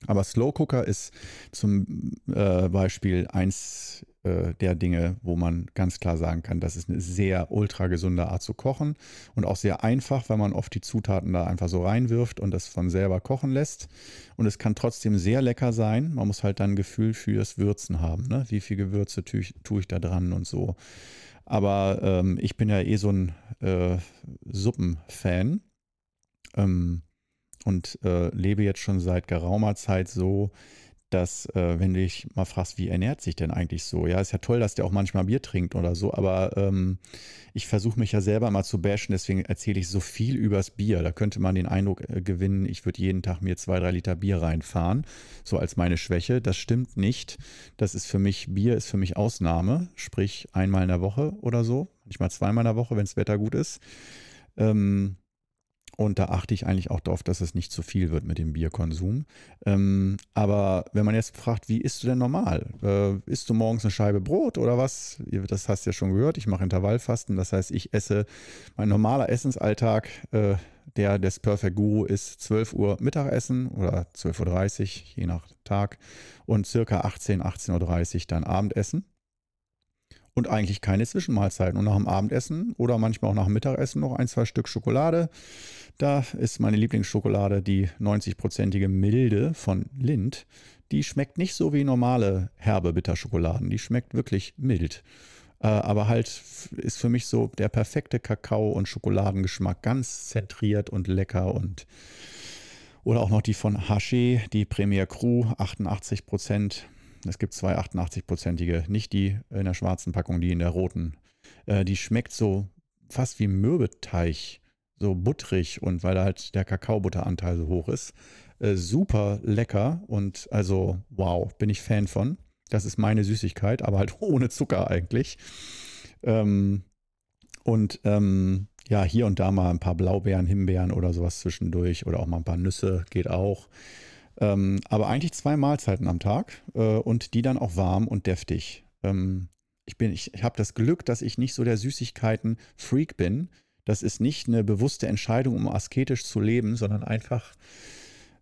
Aber Slow Cooker ist zum äh, Beispiel eins äh, der Dinge, wo man ganz klar sagen kann, das ist eine sehr ultra gesunde Art zu kochen und auch sehr einfach, weil man oft die Zutaten da einfach so reinwirft und das von selber kochen lässt. Und es kann trotzdem sehr lecker sein. Man muss halt dann ein Gefühl fürs Würzen haben. Ne? Wie viel Gewürze tue ich, tue ich da dran und so. Aber ähm, ich bin ja eh so ein äh, Suppenfan. Ähm, und äh, lebe jetzt schon seit geraumer Zeit so, dass, äh, wenn du dich mal fragst, wie ernährt sich denn eigentlich so? Ja, ist ja toll, dass der auch manchmal Bier trinkt oder so, aber ähm, ich versuche mich ja selber mal zu bashen, deswegen erzähle ich so viel übers Bier. Da könnte man den Eindruck äh, gewinnen, ich würde jeden Tag mir zwei, drei Liter Bier reinfahren, so als meine Schwäche. Das stimmt nicht. Das ist für mich, Bier ist für mich Ausnahme, sprich einmal in der Woche oder so, manchmal zweimal in der Woche, wenn das Wetter gut ist. Ähm, und da achte ich eigentlich auch darauf, dass es nicht zu viel wird mit dem Bierkonsum. Ähm, aber wenn man jetzt fragt, wie isst du denn normal? Äh, isst du morgens eine Scheibe Brot oder was? Das hast du ja schon gehört. Ich mache Intervallfasten. Das heißt, ich esse, mein normaler Essensalltag, äh, der des Perfect Guru ist 12 Uhr Mittagessen oder 12.30 Uhr, je nach Tag. Und circa 18, 18.30 Uhr dann Abendessen und eigentlich keine Zwischenmahlzeiten. Und nach dem Abendessen oder manchmal auch nach dem Mittagessen noch ein, zwei Stück Schokolade. Da ist meine Lieblingsschokolade die 90-prozentige Milde von Lind. Die schmeckt nicht so wie normale herbe Bitterschokoladen. Die schmeckt wirklich mild. Äh, aber halt ist für mich so der perfekte Kakao- und Schokoladengeschmack. Ganz zentriert und lecker und oder auch noch die von Haché, die Premier Cru, 88 Prozent. Es gibt zwei 88-prozentige, nicht die in der schwarzen Packung, die in der roten. Äh, die schmeckt so fast wie Mürbeteig so butterig und weil halt der Kakaobutteranteil so hoch ist. Äh, super lecker und also wow, bin ich Fan von. Das ist meine Süßigkeit, aber halt [LAUGHS] ohne Zucker eigentlich. Ähm, und ähm, ja, hier und da mal ein paar Blaubeeren, Himbeeren oder sowas zwischendurch oder auch mal ein paar Nüsse geht auch. Ähm, aber eigentlich zwei Mahlzeiten am Tag äh, und die dann auch warm und deftig. Ähm, ich ich, ich habe das Glück, dass ich nicht so der Süßigkeiten-Freak bin. Das ist nicht eine bewusste Entscheidung, um asketisch zu leben, sondern einfach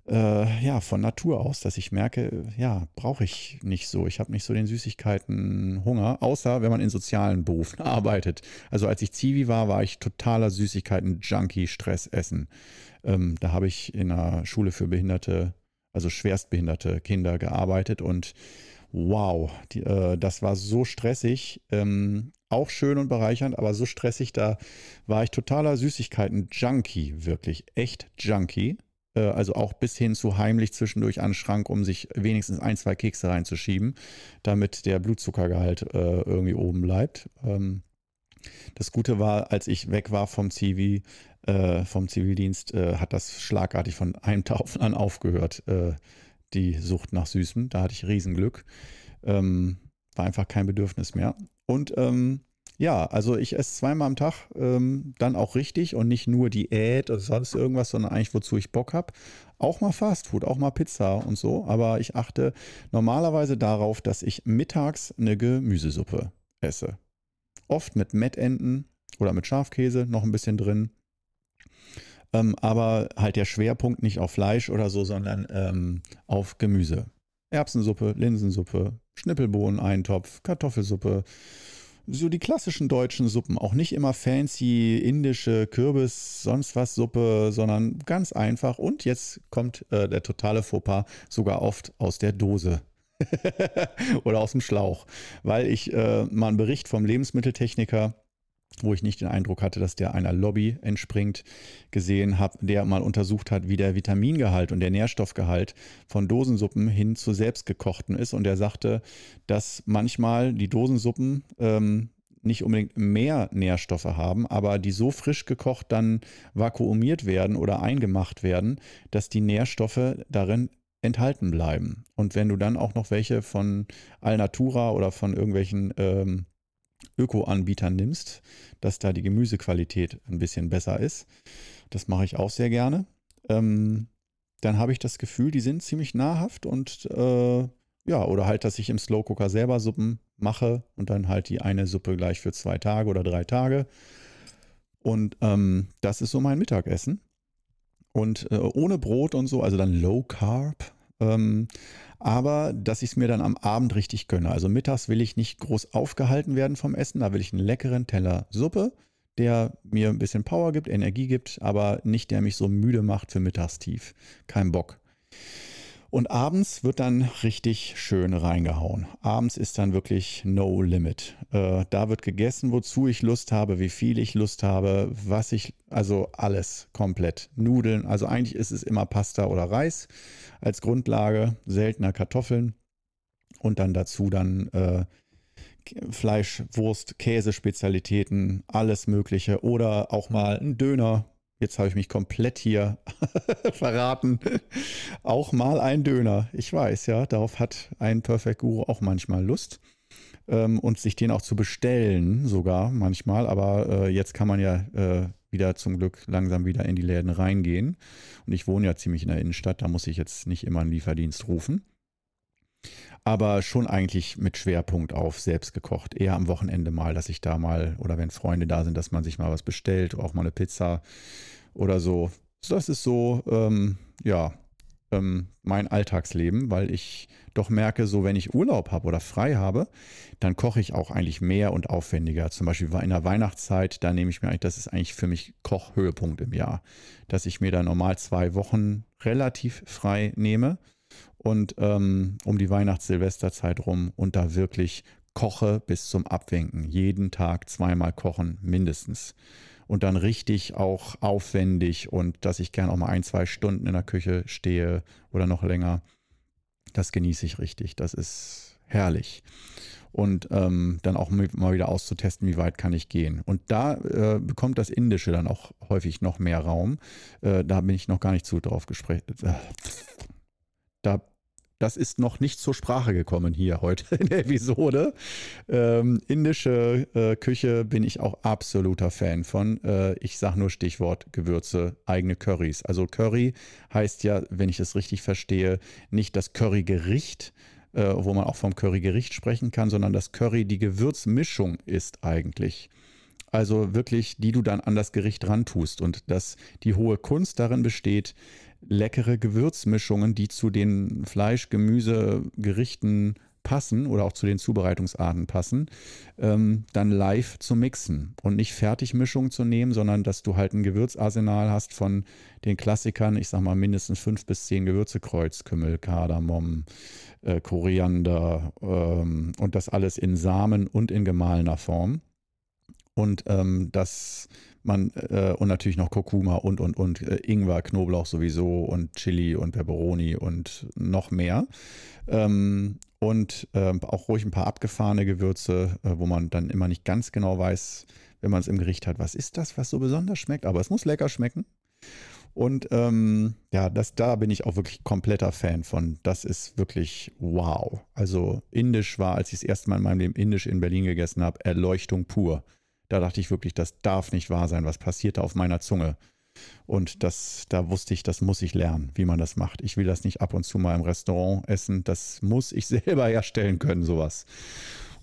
äh, ja, von Natur aus, dass ich merke, ja, brauche ich nicht so. Ich habe nicht so den Süßigkeiten Hunger, außer wenn man in sozialen Berufen [LAUGHS] arbeitet. Also als ich Zivi war, war ich totaler Süßigkeiten-Junkie, Stress essen. Ähm, da habe ich in einer Schule für Behinderte, also schwerstbehinderte Kinder gearbeitet und wow, die, äh, das war so stressig. Ähm, auch schön und bereichernd, aber so stressig, da war ich totaler Süßigkeiten-Junkie, wirklich, echt Junkie. Äh, also auch bis hin zu heimlich zwischendurch an den Schrank, um sich wenigstens ein, zwei Kekse reinzuschieben, damit der Blutzuckergehalt äh, irgendwie oben bleibt. Ähm, das Gute war, als ich weg war vom Zivi, äh, vom Zivildienst, äh, hat das schlagartig von einem [LAUGHS] Tag an aufgehört, äh, die Sucht nach Süßem. Da hatte ich Riesenglück. Ähm, war einfach kein Bedürfnis mehr. Und ähm, ja, also ich esse zweimal am Tag, ähm, dann auch richtig und nicht nur Diät oder sonst irgendwas, sondern eigentlich wozu ich Bock habe. Auch mal Fastfood, auch mal Pizza und so. Aber ich achte normalerweise darauf, dass ich mittags eine Gemüsesuppe esse. Oft mit Mettenten oder mit Schafkäse noch ein bisschen drin. Ähm, aber halt der Schwerpunkt nicht auf Fleisch oder so, sondern ähm, auf Gemüse. Erbsensuppe, Linsensuppe, Schnippelbohnen, Eintopf, Kartoffelsuppe. So die klassischen deutschen Suppen, auch nicht immer fancy indische Kürbis, sonst was Suppe, sondern ganz einfach. Und jetzt kommt äh, der totale Fauxpas sogar oft aus der Dose [LAUGHS] oder aus dem Schlauch, weil ich äh, mal einen Bericht vom Lebensmitteltechniker wo ich nicht den Eindruck hatte, dass der einer Lobby entspringt, gesehen habe, der mal untersucht hat, wie der Vitamingehalt und der Nährstoffgehalt von Dosensuppen hin zu selbstgekochten ist. Und er sagte, dass manchmal die Dosensuppen ähm, nicht unbedingt mehr Nährstoffe haben, aber die so frisch gekocht dann vakuumiert werden oder eingemacht werden, dass die Nährstoffe darin enthalten bleiben. Und wenn du dann auch noch welche von Alnatura oder von irgendwelchen ähm, Öko-Anbietern nimmst, dass da die Gemüsequalität ein bisschen besser ist. Das mache ich auch sehr gerne. Ähm, dann habe ich das Gefühl, die sind ziemlich nahrhaft und äh, ja, oder halt, dass ich im Slow Cooker selber Suppen mache und dann halt die eine Suppe gleich für zwei Tage oder drei Tage. Und ähm, das ist so mein Mittagessen. Und äh, ohne Brot und so, also dann Low Carb. Ähm, aber dass ich es mir dann am Abend richtig gönne. Also mittags will ich nicht groß aufgehalten werden vom Essen, da will ich einen leckeren Teller Suppe, der mir ein bisschen Power gibt, Energie gibt, aber nicht der mich so müde macht für Mittagstief. Kein Bock. Und abends wird dann richtig schön reingehauen. Abends ist dann wirklich no limit. Äh, da wird gegessen, wozu ich Lust habe, wie viel ich Lust habe, was ich, also alles komplett. Nudeln, also eigentlich ist es immer Pasta oder Reis als Grundlage, seltener Kartoffeln und dann dazu dann äh, Fleisch, Wurst, Käsespezialitäten, alles Mögliche oder auch mal ein Döner Jetzt habe ich mich komplett hier [LAUGHS] verraten. auch mal ein Döner. Ich weiß, ja, darauf hat ein Perfect Guru auch manchmal Lust. Ähm, und sich den auch zu bestellen, sogar manchmal. Aber äh, jetzt kann man ja äh, wieder zum Glück langsam wieder in die Läden reingehen. Und ich wohne ja ziemlich in der Innenstadt, da muss ich jetzt nicht immer einen Lieferdienst rufen. Aber schon eigentlich mit Schwerpunkt auf selbst gekocht. Eher am Wochenende mal, dass ich da mal, oder wenn Freunde da sind, dass man sich mal was bestellt, auch mal eine Pizza oder so. Das ist so, ähm, ja, ähm, mein Alltagsleben, weil ich doch merke, so wenn ich Urlaub habe oder frei habe, dann koche ich auch eigentlich mehr und aufwendiger. Zum Beispiel in der Weihnachtszeit, da nehme ich mir eigentlich, das ist eigentlich für mich Kochhöhepunkt im Jahr, dass ich mir da normal zwei Wochen relativ frei nehme und ähm, um die Weihnachts-Silvesterzeit rum und da wirklich koche bis zum Abwinken. Jeden Tag zweimal kochen mindestens und dann richtig auch aufwendig und dass ich gern auch mal ein, zwei Stunden in der Küche stehe oder noch länger. Das genieße ich richtig. Das ist herrlich. Und ähm, dann auch mal wieder auszutesten, wie weit kann ich gehen. Und da äh, bekommt das Indische dann auch häufig noch mehr Raum. Äh, da bin ich noch gar nicht zu drauf gesprochen. Äh, da das ist noch nicht zur Sprache gekommen hier heute [LAUGHS] in der Episode. Ähm, indische äh, Küche bin ich auch absoluter Fan von. Äh, ich sage nur Stichwort Gewürze, eigene Currys. Also Curry heißt ja, wenn ich es richtig verstehe, nicht das Currygericht, äh, wo man auch vom Currygericht sprechen kann, sondern das Curry die Gewürzmischung ist eigentlich. Also wirklich, die du dann an das Gericht rantust und dass die hohe Kunst darin besteht, leckere Gewürzmischungen, die zu den Fleisch, Gemüse, Gerichten passen oder auch zu den Zubereitungsarten passen, ähm, dann live zu mixen und nicht Fertigmischung zu nehmen, sondern dass du halt ein Gewürzarsenal hast von den Klassikern, ich sag mal mindestens fünf bis zehn Gewürze, Kreuz, Kümmel, Kardamom, äh, Koriander ähm, und das alles in Samen und in gemahlener Form. Und ähm, das man äh, und natürlich noch Kurkuma und und und äh, Ingwer, Knoblauch sowieso und Chili und Peperoni und noch mehr. Ähm, und äh, auch ruhig ein paar abgefahrene Gewürze, äh, wo man dann immer nicht ganz genau weiß, wenn man es im Gericht hat, was ist das, was so besonders schmeckt. Aber es muss lecker schmecken. Und ähm, ja, das, da bin ich auch wirklich kompletter Fan von. Das ist wirklich wow. Also Indisch war, als ich das erste Mal in meinem Leben Indisch in Berlin gegessen habe, Erleuchtung pur. Da dachte ich wirklich, das darf nicht wahr sein. Was passiert da auf meiner Zunge? Und das, da wusste ich, das muss ich lernen, wie man das macht. Ich will das nicht ab und zu mal im Restaurant essen. Das muss ich [LAUGHS] selber herstellen können, sowas.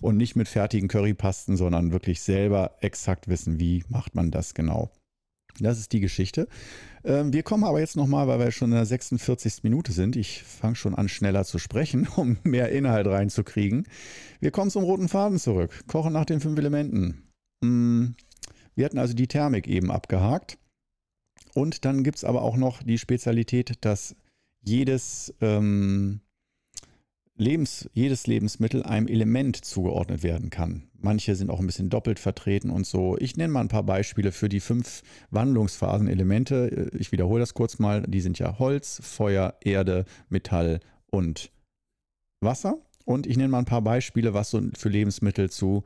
Und nicht mit fertigen Currypasten, sondern wirklich selber exakt wissen, wie macht man das genau. Das ist die Geschichte. Ähm, wir kommen aber jetzt nochmal, weil wir schon in der 46. Minute sind. Ich fange schon an, schneller zu sprechen, [LAUGHS] um mehr Inhalt reinzukriegen. Wir kommen zum roten Faden zurück. Kochen nach den fünf Elementen. Mm, wir hatten also die Thermik eben abgehakt. Und dann gibt es aber auch noch die Spezialität, dass jedes, ähm, Lebens, jedes Lebensmittel einem Element zugeordnet werden kann. Manche sind auch ein bisschen doppelt vertreten und so. Ich nenne mal ein paar Beispiele für die fünf Wandlungsphasen-Elemente. Ich wiederhole das kurz mal. Die sind ja Holz, Feuer, Erde, Metall und Wasser. Und ich nenne mal ein paar Beispiele, was so für Lebensmittel zu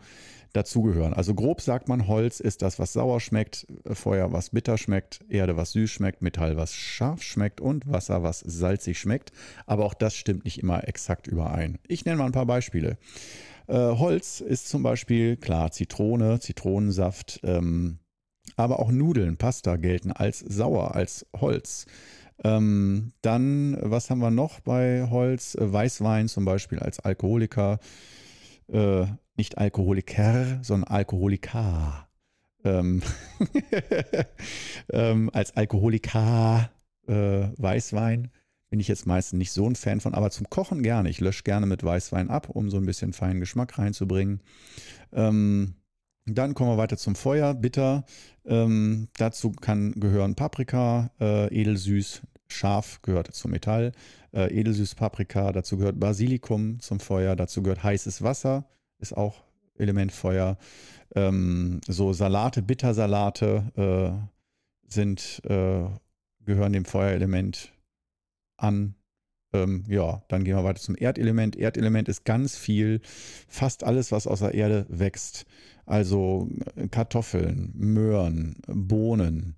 dazugehören. Also grob sagt man, Holz ist das, was sauer schmeckt, Feuer, was bitter schmeckt, Erde, was süß schmeckt, Metall, was scharf schmeckt und Wasser, was salzig schmeckt. Aber auch das stimmt nicht immer exakt überein. Ich nenne mal ein paar Beispiele. Äh, Holz ist zum Beispiel, klar, Zitrone, Zitronensaft, ähm, aber auch Nudeln, Pasta gelten als sauer, als Holz. Ähm, dann, was haben wir noch bei Holz? Weißwein zum Beispiel als Alkoholiker. Äh, nicht Alkoholiker, sondern Alkoholiker. Ähm, [LAUGHS] ähm, als Alkoholiker äh, Weißwein bin ich jetzt meistens nicht so ein Fan von, aber zum Kochen gerne. Ich lösche gerne mit Weißwein ab, um so ein bisschen feinen Geschmack reinzubringen. Ähm, dann kommen wir weiter zum Feuer, bitter. Ähm, dazu kann gehören Paprika, äh, edelsüß, scharf gehört zum Metall, äh, edelsüß Paprika, dazu gehört Basilikum zum Feuer, dazu gehört heißes Wasser, ist auch Element Feuer. Ähm, so Salate, Bittersalate äh, sind, äh, gehören dem Feuerelement an. Ähm, ja, dann gehen wir weiter zum Erdelement. Erdelement ist ganz viel, fast alles, was aus der Erde wächst. Also äh, Kartoffeln, Möhren, Bohnen,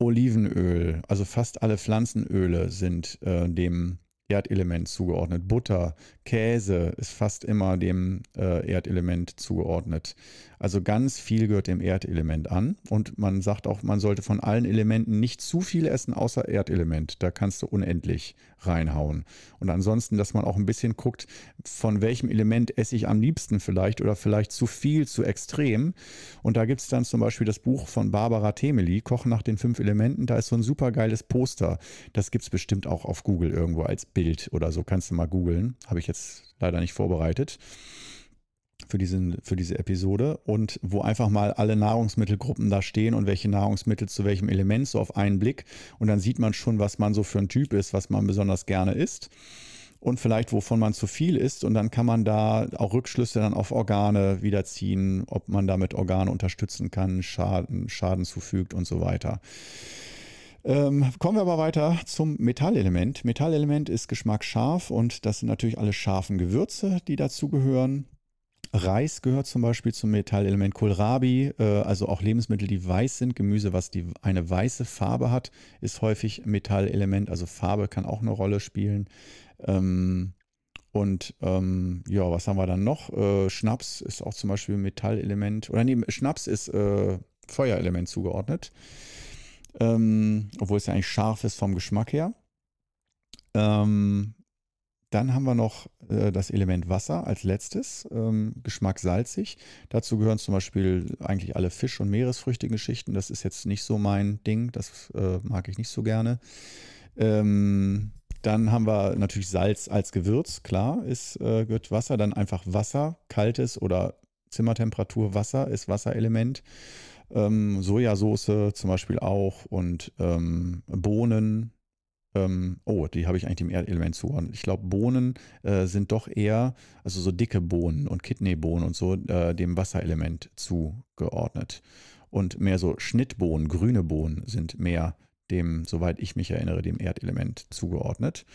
Olivenöl, also fast alle Pflanzenöle sind äh, dem Erdelement zugeordnet. Butter, Käse ist fast immer dem äh, Erdelement zugeordnet. Also ganz viel gehört dem Erdelement an. Und man sagt auch, man sollte von allen Elementen nicht zu viel essen, außer Erdelement. Da kannst du unendlich reinhauen. Und ansonsten, dass man auch ein bisschen guckt, von welchem Element esse ich am liebsten vielleicht oder vielleicht zu viel, zu extrem. Und da gibt es dann zum Beispiel das Buch von Barbara Temeli, Kochen nach den fünf Elementen. Da ist so ein super geiles Poster. Das gibt es bestimmt auch auf Google irgendwo als Bild oder so. Kannst du mal googeln. Habe ich jetzt leider nicht vorbereitet für, diesen, für diese Episode und wo einfach mal alle Nahrungsmittelgruppen da stehen und welche Nahrungsmittel zu welchem Element so auf einen Blick. Und dann sieht man schon, was man so für ein Typ ist, was man besonders gerne isst und vielleicht wovon man zu viel isst. Und dann kann man da auch Rückschlüsse dann auf Organe wiederziehen, ob man damit Organe unterstützen kann, Schaden, Schaden zufügt und so weiter. Ähm, kommen wir aber weiter zum Metallelement. Metallelement ist Geschmack scharf und das sind natürlich alle scharfen Gewürze, die dazugehören. Reis gehört zum Beispiel zum Metallelement Kohlrabi, äh, also auch Lebensmittel, die weiß sind. Gemüse, was die, eine weiße Farbe hat, ist häufig Metallelement. Also Farbe kann auch eine Rolle spielen. Ähm, und ähm, ja, was haben wir dann noch? Äh, Schnaps ist auch zum Beispiel Metallelement. Oder nee, Schnaps ist äh, Feuerelement zugeordnet. Ähm, obwohl es ja eigentlich scharf ist vom Geschmack her. Ähm, dann haben wir noch äh, das Element Wasser als letztes, ähm, Geschmack salzig. Dazu gehören zum Beispiel eigentlich alle Fisch- und Meeresfrüchte-Geschichten. Das ist jetzt nicht so mein Ding, das äh, mag ich nicht so gerne. Ähm, dann haben wir natürlich Salz als Gewürz, klar, ist äh, gehört Wasser. Dann einfach Wasser, kaltes oder Zimmertemperatur Wasser ist Wasserelement. Ähm, Sojasauce zum Beispiel auch und ähm, Bohnen. Ähm, oh, die habe ich eigentlich dem Erdelement zuordnet. Ich glaube, Bohnen äh, sind doch eher, also so dicke Bohnen und Kidneybohnen und so, äh, dem Wasserelement zugeordnet. Und mehr so Schnittbohnen, grüne Bohnen sind mehr dem, soweit ich mich erinnere, dem Erdelement zugeordnet.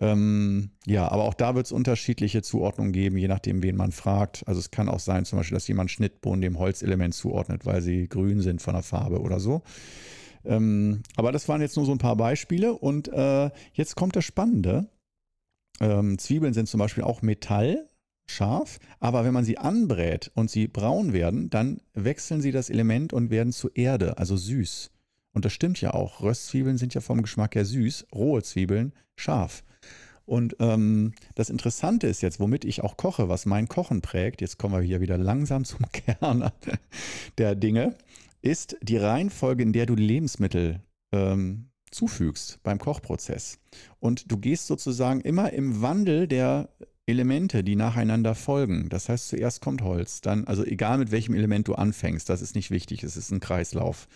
Ähm, ja, aber auch da wird es unterschiedliche Zuordnungen geben, je nachdem, wen man fragt. Also es kann auch sein, zum Beispiel, dass jemand Schnittbohnen dem Holzelement zuordnet, weil sie grün sind von der Farbe oder so. Ähm, aber das waren jetzt nur so ein paar Beispiele und äh, jetzt kommt das Spannende. Ähm, Zwiebeln sind zum Beispiel auch Metall, scharf, aber wenn man sie anbrät und sie braun werden, dann wechseln sie das Element und werden zu Erde, also süß. Und das stimmt ja auch. Röstzwiebeln sind ja vom Geschmack her süß, rohe Zwiebeln scharf. Und ähm, das Interessante ist jetzt, womit ich auch koche, was mein Kochen prägt, jetzt kommen wir hier wieder langsam zum [LAUGHS] Kern der Dinge, ist die Reihenfolge, in der du Lebensmittel ähm, zufügst beim Kochprozess. Und du gehst sozusagen immer im Wandel der Elemente, die nacheinander folgen. Das heißt, zuerst kommt Holz, dann, also egal mit welchem Element du anfängst, das ist nicht wichtig, es ist ein Kreislauf.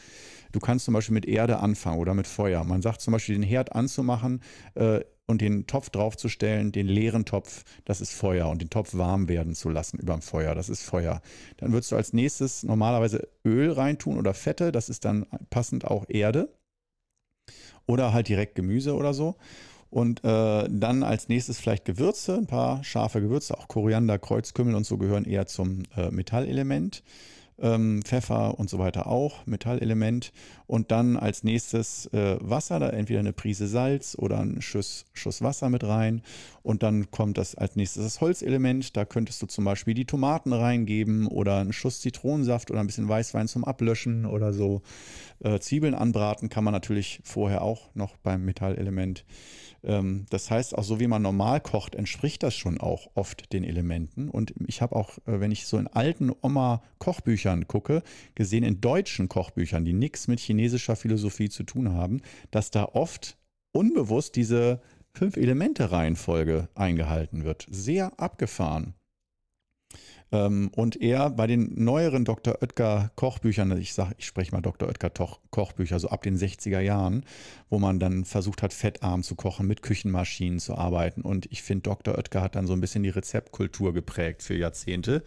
Du kannst zum Beispiel mit Erde anfangen oder mit Feuer. Man sagt zum Beispiel, den Herd anzumachen äh, und den Topf draufzustellen, den leeren Topf, das ist Feuer. Und den Topf warm werden zu lassen über dem Feuer, das ist Feuer. Dann würdest du als nächstes normalerweise Öl reintun oder Fette, das ist dann passend auch Erde. Oder halt direkt Gemüse oder so. Und äh, dann als nächstes vielleicht Gewürze, ein paar scharfe Gewürze, auch Koriander, Kreuzkümmel und so gehören eher zum äh, Metallelement ähm, Pfeffer und so weiter auch, Metallelement. Und dann als nächstes äh, Wasser, da entweder eine Prise Salz oder ein Schuss, Schuss Wasser mit rein. Und dann kommt das als nächstes das Holzelement. Da könntest du zum Beispiel die Tomaten reingeben oder einen Schuss Zitronensaft oder ein bisschen Weißwein zum Ablöschen oder so. Äh, Zwiebeln anbraten kann man natürlich vorher auch noch beim Metallelement. Ähm, das heißt, auch so wie man normal kocht, entspricht das schon auch oft den Elementen. Und ich habe auch, äh, wenn ich so in alten Oma-Kochbüchern gucke, gesehen in deutschen Kochbüchern, die nichts mit chinesischer Philosophie zu tun haben, dass da oft unbewusst diese Fünf-Elemente-Reihenfolge eingehalten wird. Sehr abgefahren. Ähm, und er bei den neueren Dr. Oetker Kochbüchern, ich sage, ich spreche mal Dr. Oetker Kochbücher, so ab den 60er Jahren, wo man dann versucht hat, fettarm zu kochen, mit Küchenmaschinen zu arbeiten. Und ich finde, Dr. Oetker hat dann so ein bisschen die Rezeptkultur geprägt für Jahrzehnte.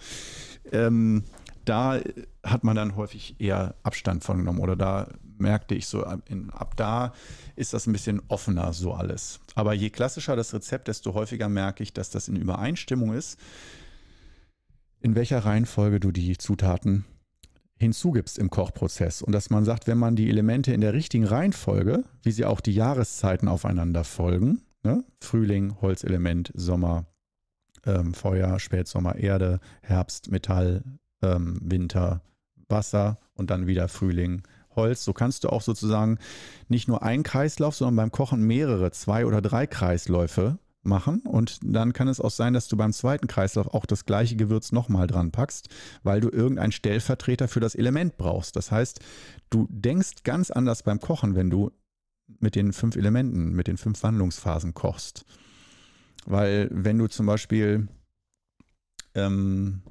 Ähm, da hat man dann häufig eher Abstand von genommen oder da merkte ich so, ab da ist das ein bisschen offener so alles. Aber je klassischer das Rezept, desto häufiger merke ich, dass das in Übereinstimmung ist in welcher Reihenfolge du die Zutaten hinzugibst im Kochprozess. Und dass man sagt, wenn man die Elemente in der richtigen Reihenfolge, wie sie auch die Jahreszeiten aufeinander folgen, ne? Frühling, Holzelement, Sommer, ähm, Feuer, Spätsommer, Erde, Herbst, Metall, ähm, Winter, Wasser und dann wieder Frühling, Holz. So kannst du auch sozusagen nicht nur einen Kreislauf, sondern beim Kochen mehrere, zwei oder drei Kreisläufe machen und dann kann es auch sein, dass du beim zweiten Kreislauf auch das gleiche Gewürz nochmal dran packst, weil du irgendeinen Stellvertreter für das Element brauchst. Das heißt, du denkst ganz anders beim Kochen, wenn du mit den fünf Elementen, mit den fünf Wandlungsphasen kochst. Weil wenn du zum Beispiel ähm,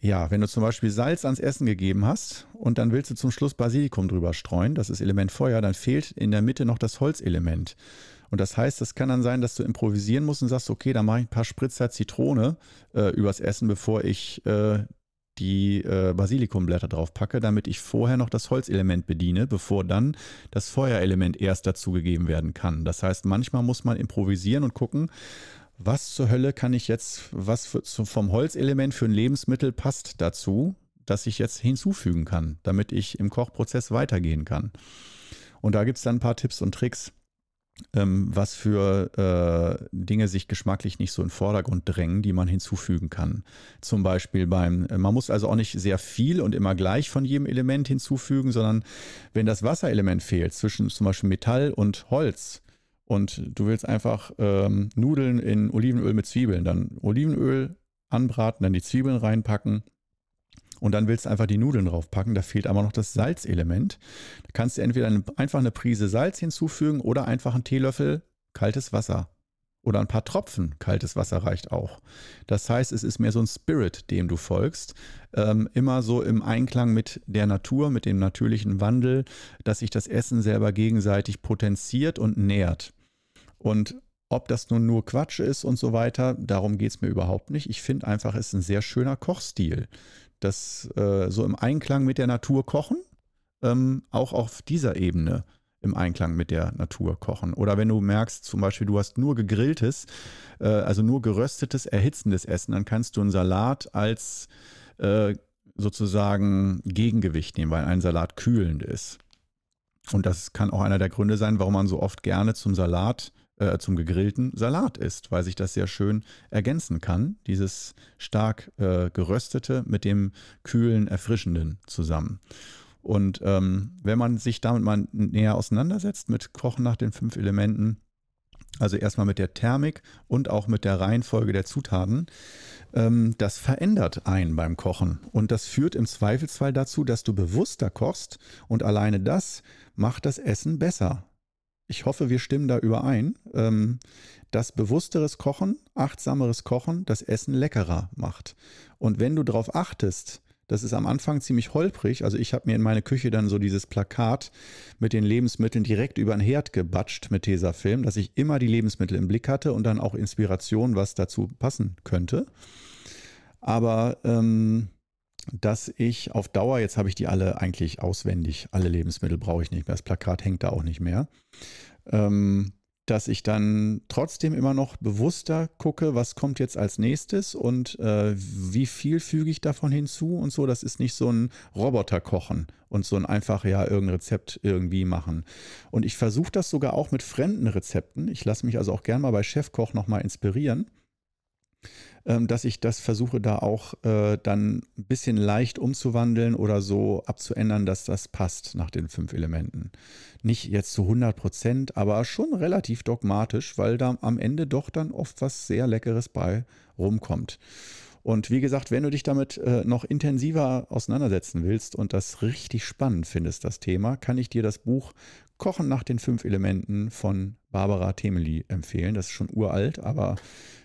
ja, wenn du zum Beispiel Salz ans Essen gegeben hast und dann willst du zum Schluss Basilikum drüber streuen, das ist Element Feuer, dann fehlt in der Mitte noch das Holzelement. Und das heißt, es kann dann sein, dass du improvisieren musst und sagst, okay, dann mache ich ein paar Spritzer Zitrone äh, übers Essen, bevor ich äh, die äh, Basilikumblätter drauf packe, damit ich vorher noch das Holzelement bediene, bevor dann das Feuerelement erst dazugegeben werden kann. Das heißt, manchmal muss man improvisieren und gucken, was zur Hölle kann ich jetzt, was für, vom Holzelement für ein Lebensmittel passt dazu, dass ich jetzt hinzufügen kann, damit ich im Kochprozess weitergehen kann. Und da gibt es dann ein paar Tipps und Tricks ähm, was für äh, Dinge sich geschmacklich nicht so in den Vordergrund drängen, die man hinzufügen kann. Zum Beispiel beim, äh, man muss also auch nicht sehr viel und immer gleich von jedem Element hinzufügen, sondern wenn das Wasserelement fehlt, zwischen zum Beispiel Metall und Holz, und du willst einfach ähm, Nudeln in Olivenöl mit Zwiebeln, dann Olivenöl anbraten, dann die Zwiebeln reinpacken und dann willst du einfach die Nudeln draufpacken. Da fehlt aber noch das Salzelement. Da kannst du entweder eine, einfach eine Prise Salz hinzufügen oder einfach einen Teelöffel kaltes Wasser. Oder ein paar Tropfen kaltes Wasser reicht auch. Das heißt, es ist mehr so ein Spirit, dem du folgst. Ähm, immer so im Einklang mit der Natur, mit dem natürlichen Wandel, dass sich das Essen selber gegenseitig potenziert und nährt. Und ob das nun nur Quatsch ist und so weiter, darum geht es mir überhaupt nicht. Ich finde einfach, es ist ein sehr schöner Kochstil. Das äh, so im Einklang mit der Natur kochen, ähm, auch auf dieser Ebene im Einklang mit der Natur kochen. Oder wenn du merkst, zum Beispiel, du hast nur gegrilltes, äh, also nur geröstetes, erhitzendes Essen, dann kannst du einen Salat als äh, sozusagen Gegengewicht nehmen, weil ein Salat kühlend ist. Und das kann auch einer der Gründe sein, warum man so oft gerne zum Salat, äh, zum gegrillten Salat isst, weil sich das sehr schön ergänzen kann, dieses stark äh, geröstete mit dem kühlen, erfrischenden zusammen. Und ähm, wenn man sich damit mal näher auseinandersetzt mit Kochen nach den fünf Elementen, also erstmal mit der Thermik und auch mit der Reihenfolge der Zutaten, ähm, das verändert einen beim Kochen. Und das führt im Zweifelsfall dazu, dass du bewusster kochst und alleine das macht das Essen besser. Ich hoffe, wir stimmen da überein, ähm, dass bewussteres Kochen, achtsameres Kochen das Essen leckerer macht. Und wenn du darauf achtest, das ist am Anfang ziemlich holprig. Also ich habe mir in meine Küche dann so dieses Plakat mit den Lebensmitteln direkt über den Herd gebatscht mit Tesafilm, dass ich immer die Lebensmittel im Blick hatte und dann auch Inspiration, was dazu passen könnte. Aber ähm, dass ich auf Dauer, jetzt habe ich die alle eigentlich auswendig, alle Lebensmittel brauche ich nicht mehr, das Plakat hängt da auch nicht mehr. Ähm, dass ich dann trotzdem immer noch bewusster gucke, was kommt jetzt als nächstes und äh, wie viel füge ich davon hinzu und so. Das ist nicht so ein Roboter kochen und so ein einfach ja irgendein Rezept irgendwie machen. Und ich versuche das sogar auch mit fremden Rezepten. Ich lasse mich also auch gerne mal bei Chefkoch nochmal inspirieren dass ich das versuche, da auch äh, dann ein bisschen leicht umzuwandeln oder so abzuändern, dass das passt nach den fünf Elementen. Nicht jetzt zu 100 Prozent, aber schon relativ dogmatisch, weil da am Ende doch dann oft was sehr Leckeres bei rumkommt. Und wie gesagt, wenn du dich damit äh, noch intensiver auseinandersetzen willst und das richtig spannend findest, das Thema, kann ich dir das Buch Kochen nach den fünf Elementen von Barbara Temeli empfehlen. Das ist schon uralt, aber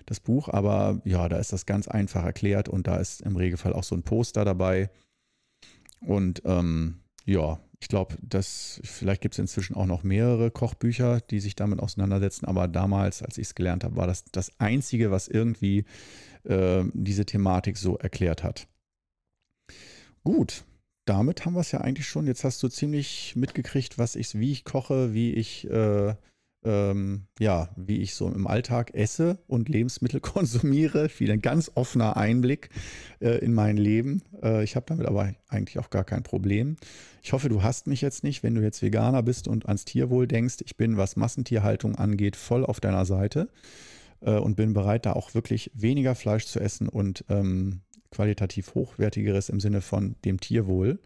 das Buch, aber ja, da ist das ganz einfach erklärt und da ist im Regelfall auch so ein Poster dabei. Und ähm, ja, ich glaube, dass vielleicht gibt es inzwischen auch noch mehrere Kochbücher, die sich damit auseinandersetzen, aber damals, als ich es gelernt habe, war das das Einzige, was irgendwie äh, diese Thematik so erklärt hat. Gut, damit haben wir es ja eigentlich schon. Jetzt hast du ziemlich mitgekriegt, was ich, wie ich koche, wie ich äh, ähm, ja, wie ich so im Alltag esse und Lebensmittel [LAUGHS] konsumiere. Viel ein ganz offener Einblick äh, in mein Leben. Äh, ich habe damit aber eigentlich auch gar kein Problem. Ich hoffe, du hast mich jetzt nicht, wenn du jetzt Veganer bist und ans Tierwohl denkst. Ich bin, was Massentierhaltung angeht, voll auf deiner Seite äh, und bin bereit, da auch wirklich weniger Fleisch zu essen und ähm, qualitativ hochwertigeres im Sinne von dem Tierwohl.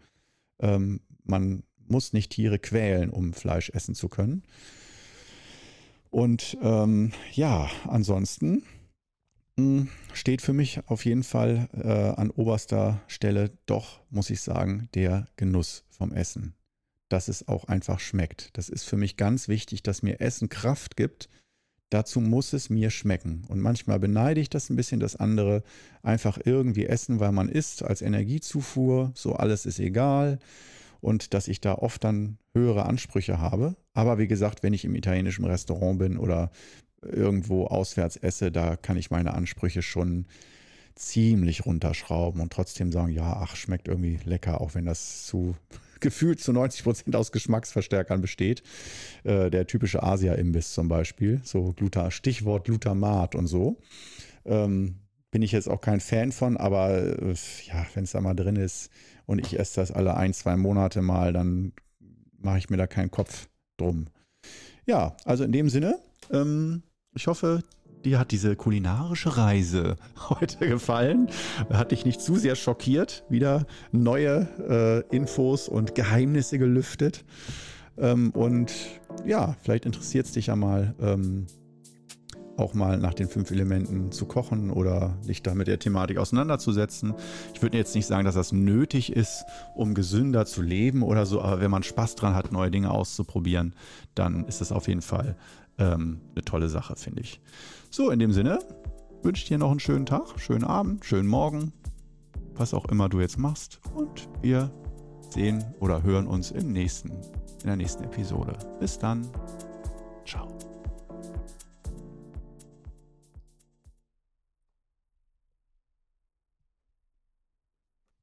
Ähm, man muss nicht Tiere quälen, um Fleisch essen zu können. Und ähm, ja, ansonsten hm, steht für mich auf jeden Fall äh, an oberster Stelle doch, muss ich sagen, der Genuss vom Essen. Dass es auch einfach schmeckt. Das ist für mich ganz wichtig, dass mir Essen Kraft gibt. Dazu muss es mir schmecken. Und manchmal beneide ich das ein bisschen, dass andere einfach irgendwie essen, weil man isst, als Energiezufuhr. So alles ist egal und dass ich da oft dann höhere Ansprüche habe. Aber wie gesagt, wenn ich im italienischen Restaurant bin oder irgendwo auswärts esse, da kann ich meine Ansprüche schon ziemlich runterschrauben und trotzdem sagen, ja, ach, schmeckt irgendwie lecker, auch wenn das zu gefühlt zu 90 Prozent aus Geschmacksverstärkern besteht. Äh, der typische Asia-Imbiss zum Beispiel, so Gluta, Stichwort Glutamat und so. Ähm, bin ich jetzt auch kein Fan von, aber äh, ja, wenn es da mal drin ist, und ich esse das alle ein, zwei Monate mal, dann mache ich mir da keinen Kopf drum. Ja, also in dem Sinne, ähm, ich hoffe, dir hat diese kulinarische Reise [LAUGHS] heute gefallen. Hat dich nicht zu sehr schockiert. Wieder neue äh, Infos und Geheimnisse gelüftet. Ähm, und ja, vielleicht interessiert es dich ja mal, ähm, auch mal nach den fünf Elementen zu kochen oder dich da mit der Thematik auseinanderzusetzen. Ich würde jetzt nicht sagen, dass das nötig ist, um gesünder zu leben oder so, aber wenn man Spaß dran hat, neue Dinge auszuprobieren, dann ist das auf jeden Fall ähm, eine tolle Sache, finde ich. So, in dem Sinne wünsche ich dir noch einen schönen Tag, schönen Abend, schönen Morgen, was auch immer du jetzt machst. Und wir sehen oder hören uns im nächsten, in der nächsten Episode. Bis dann. Ciao.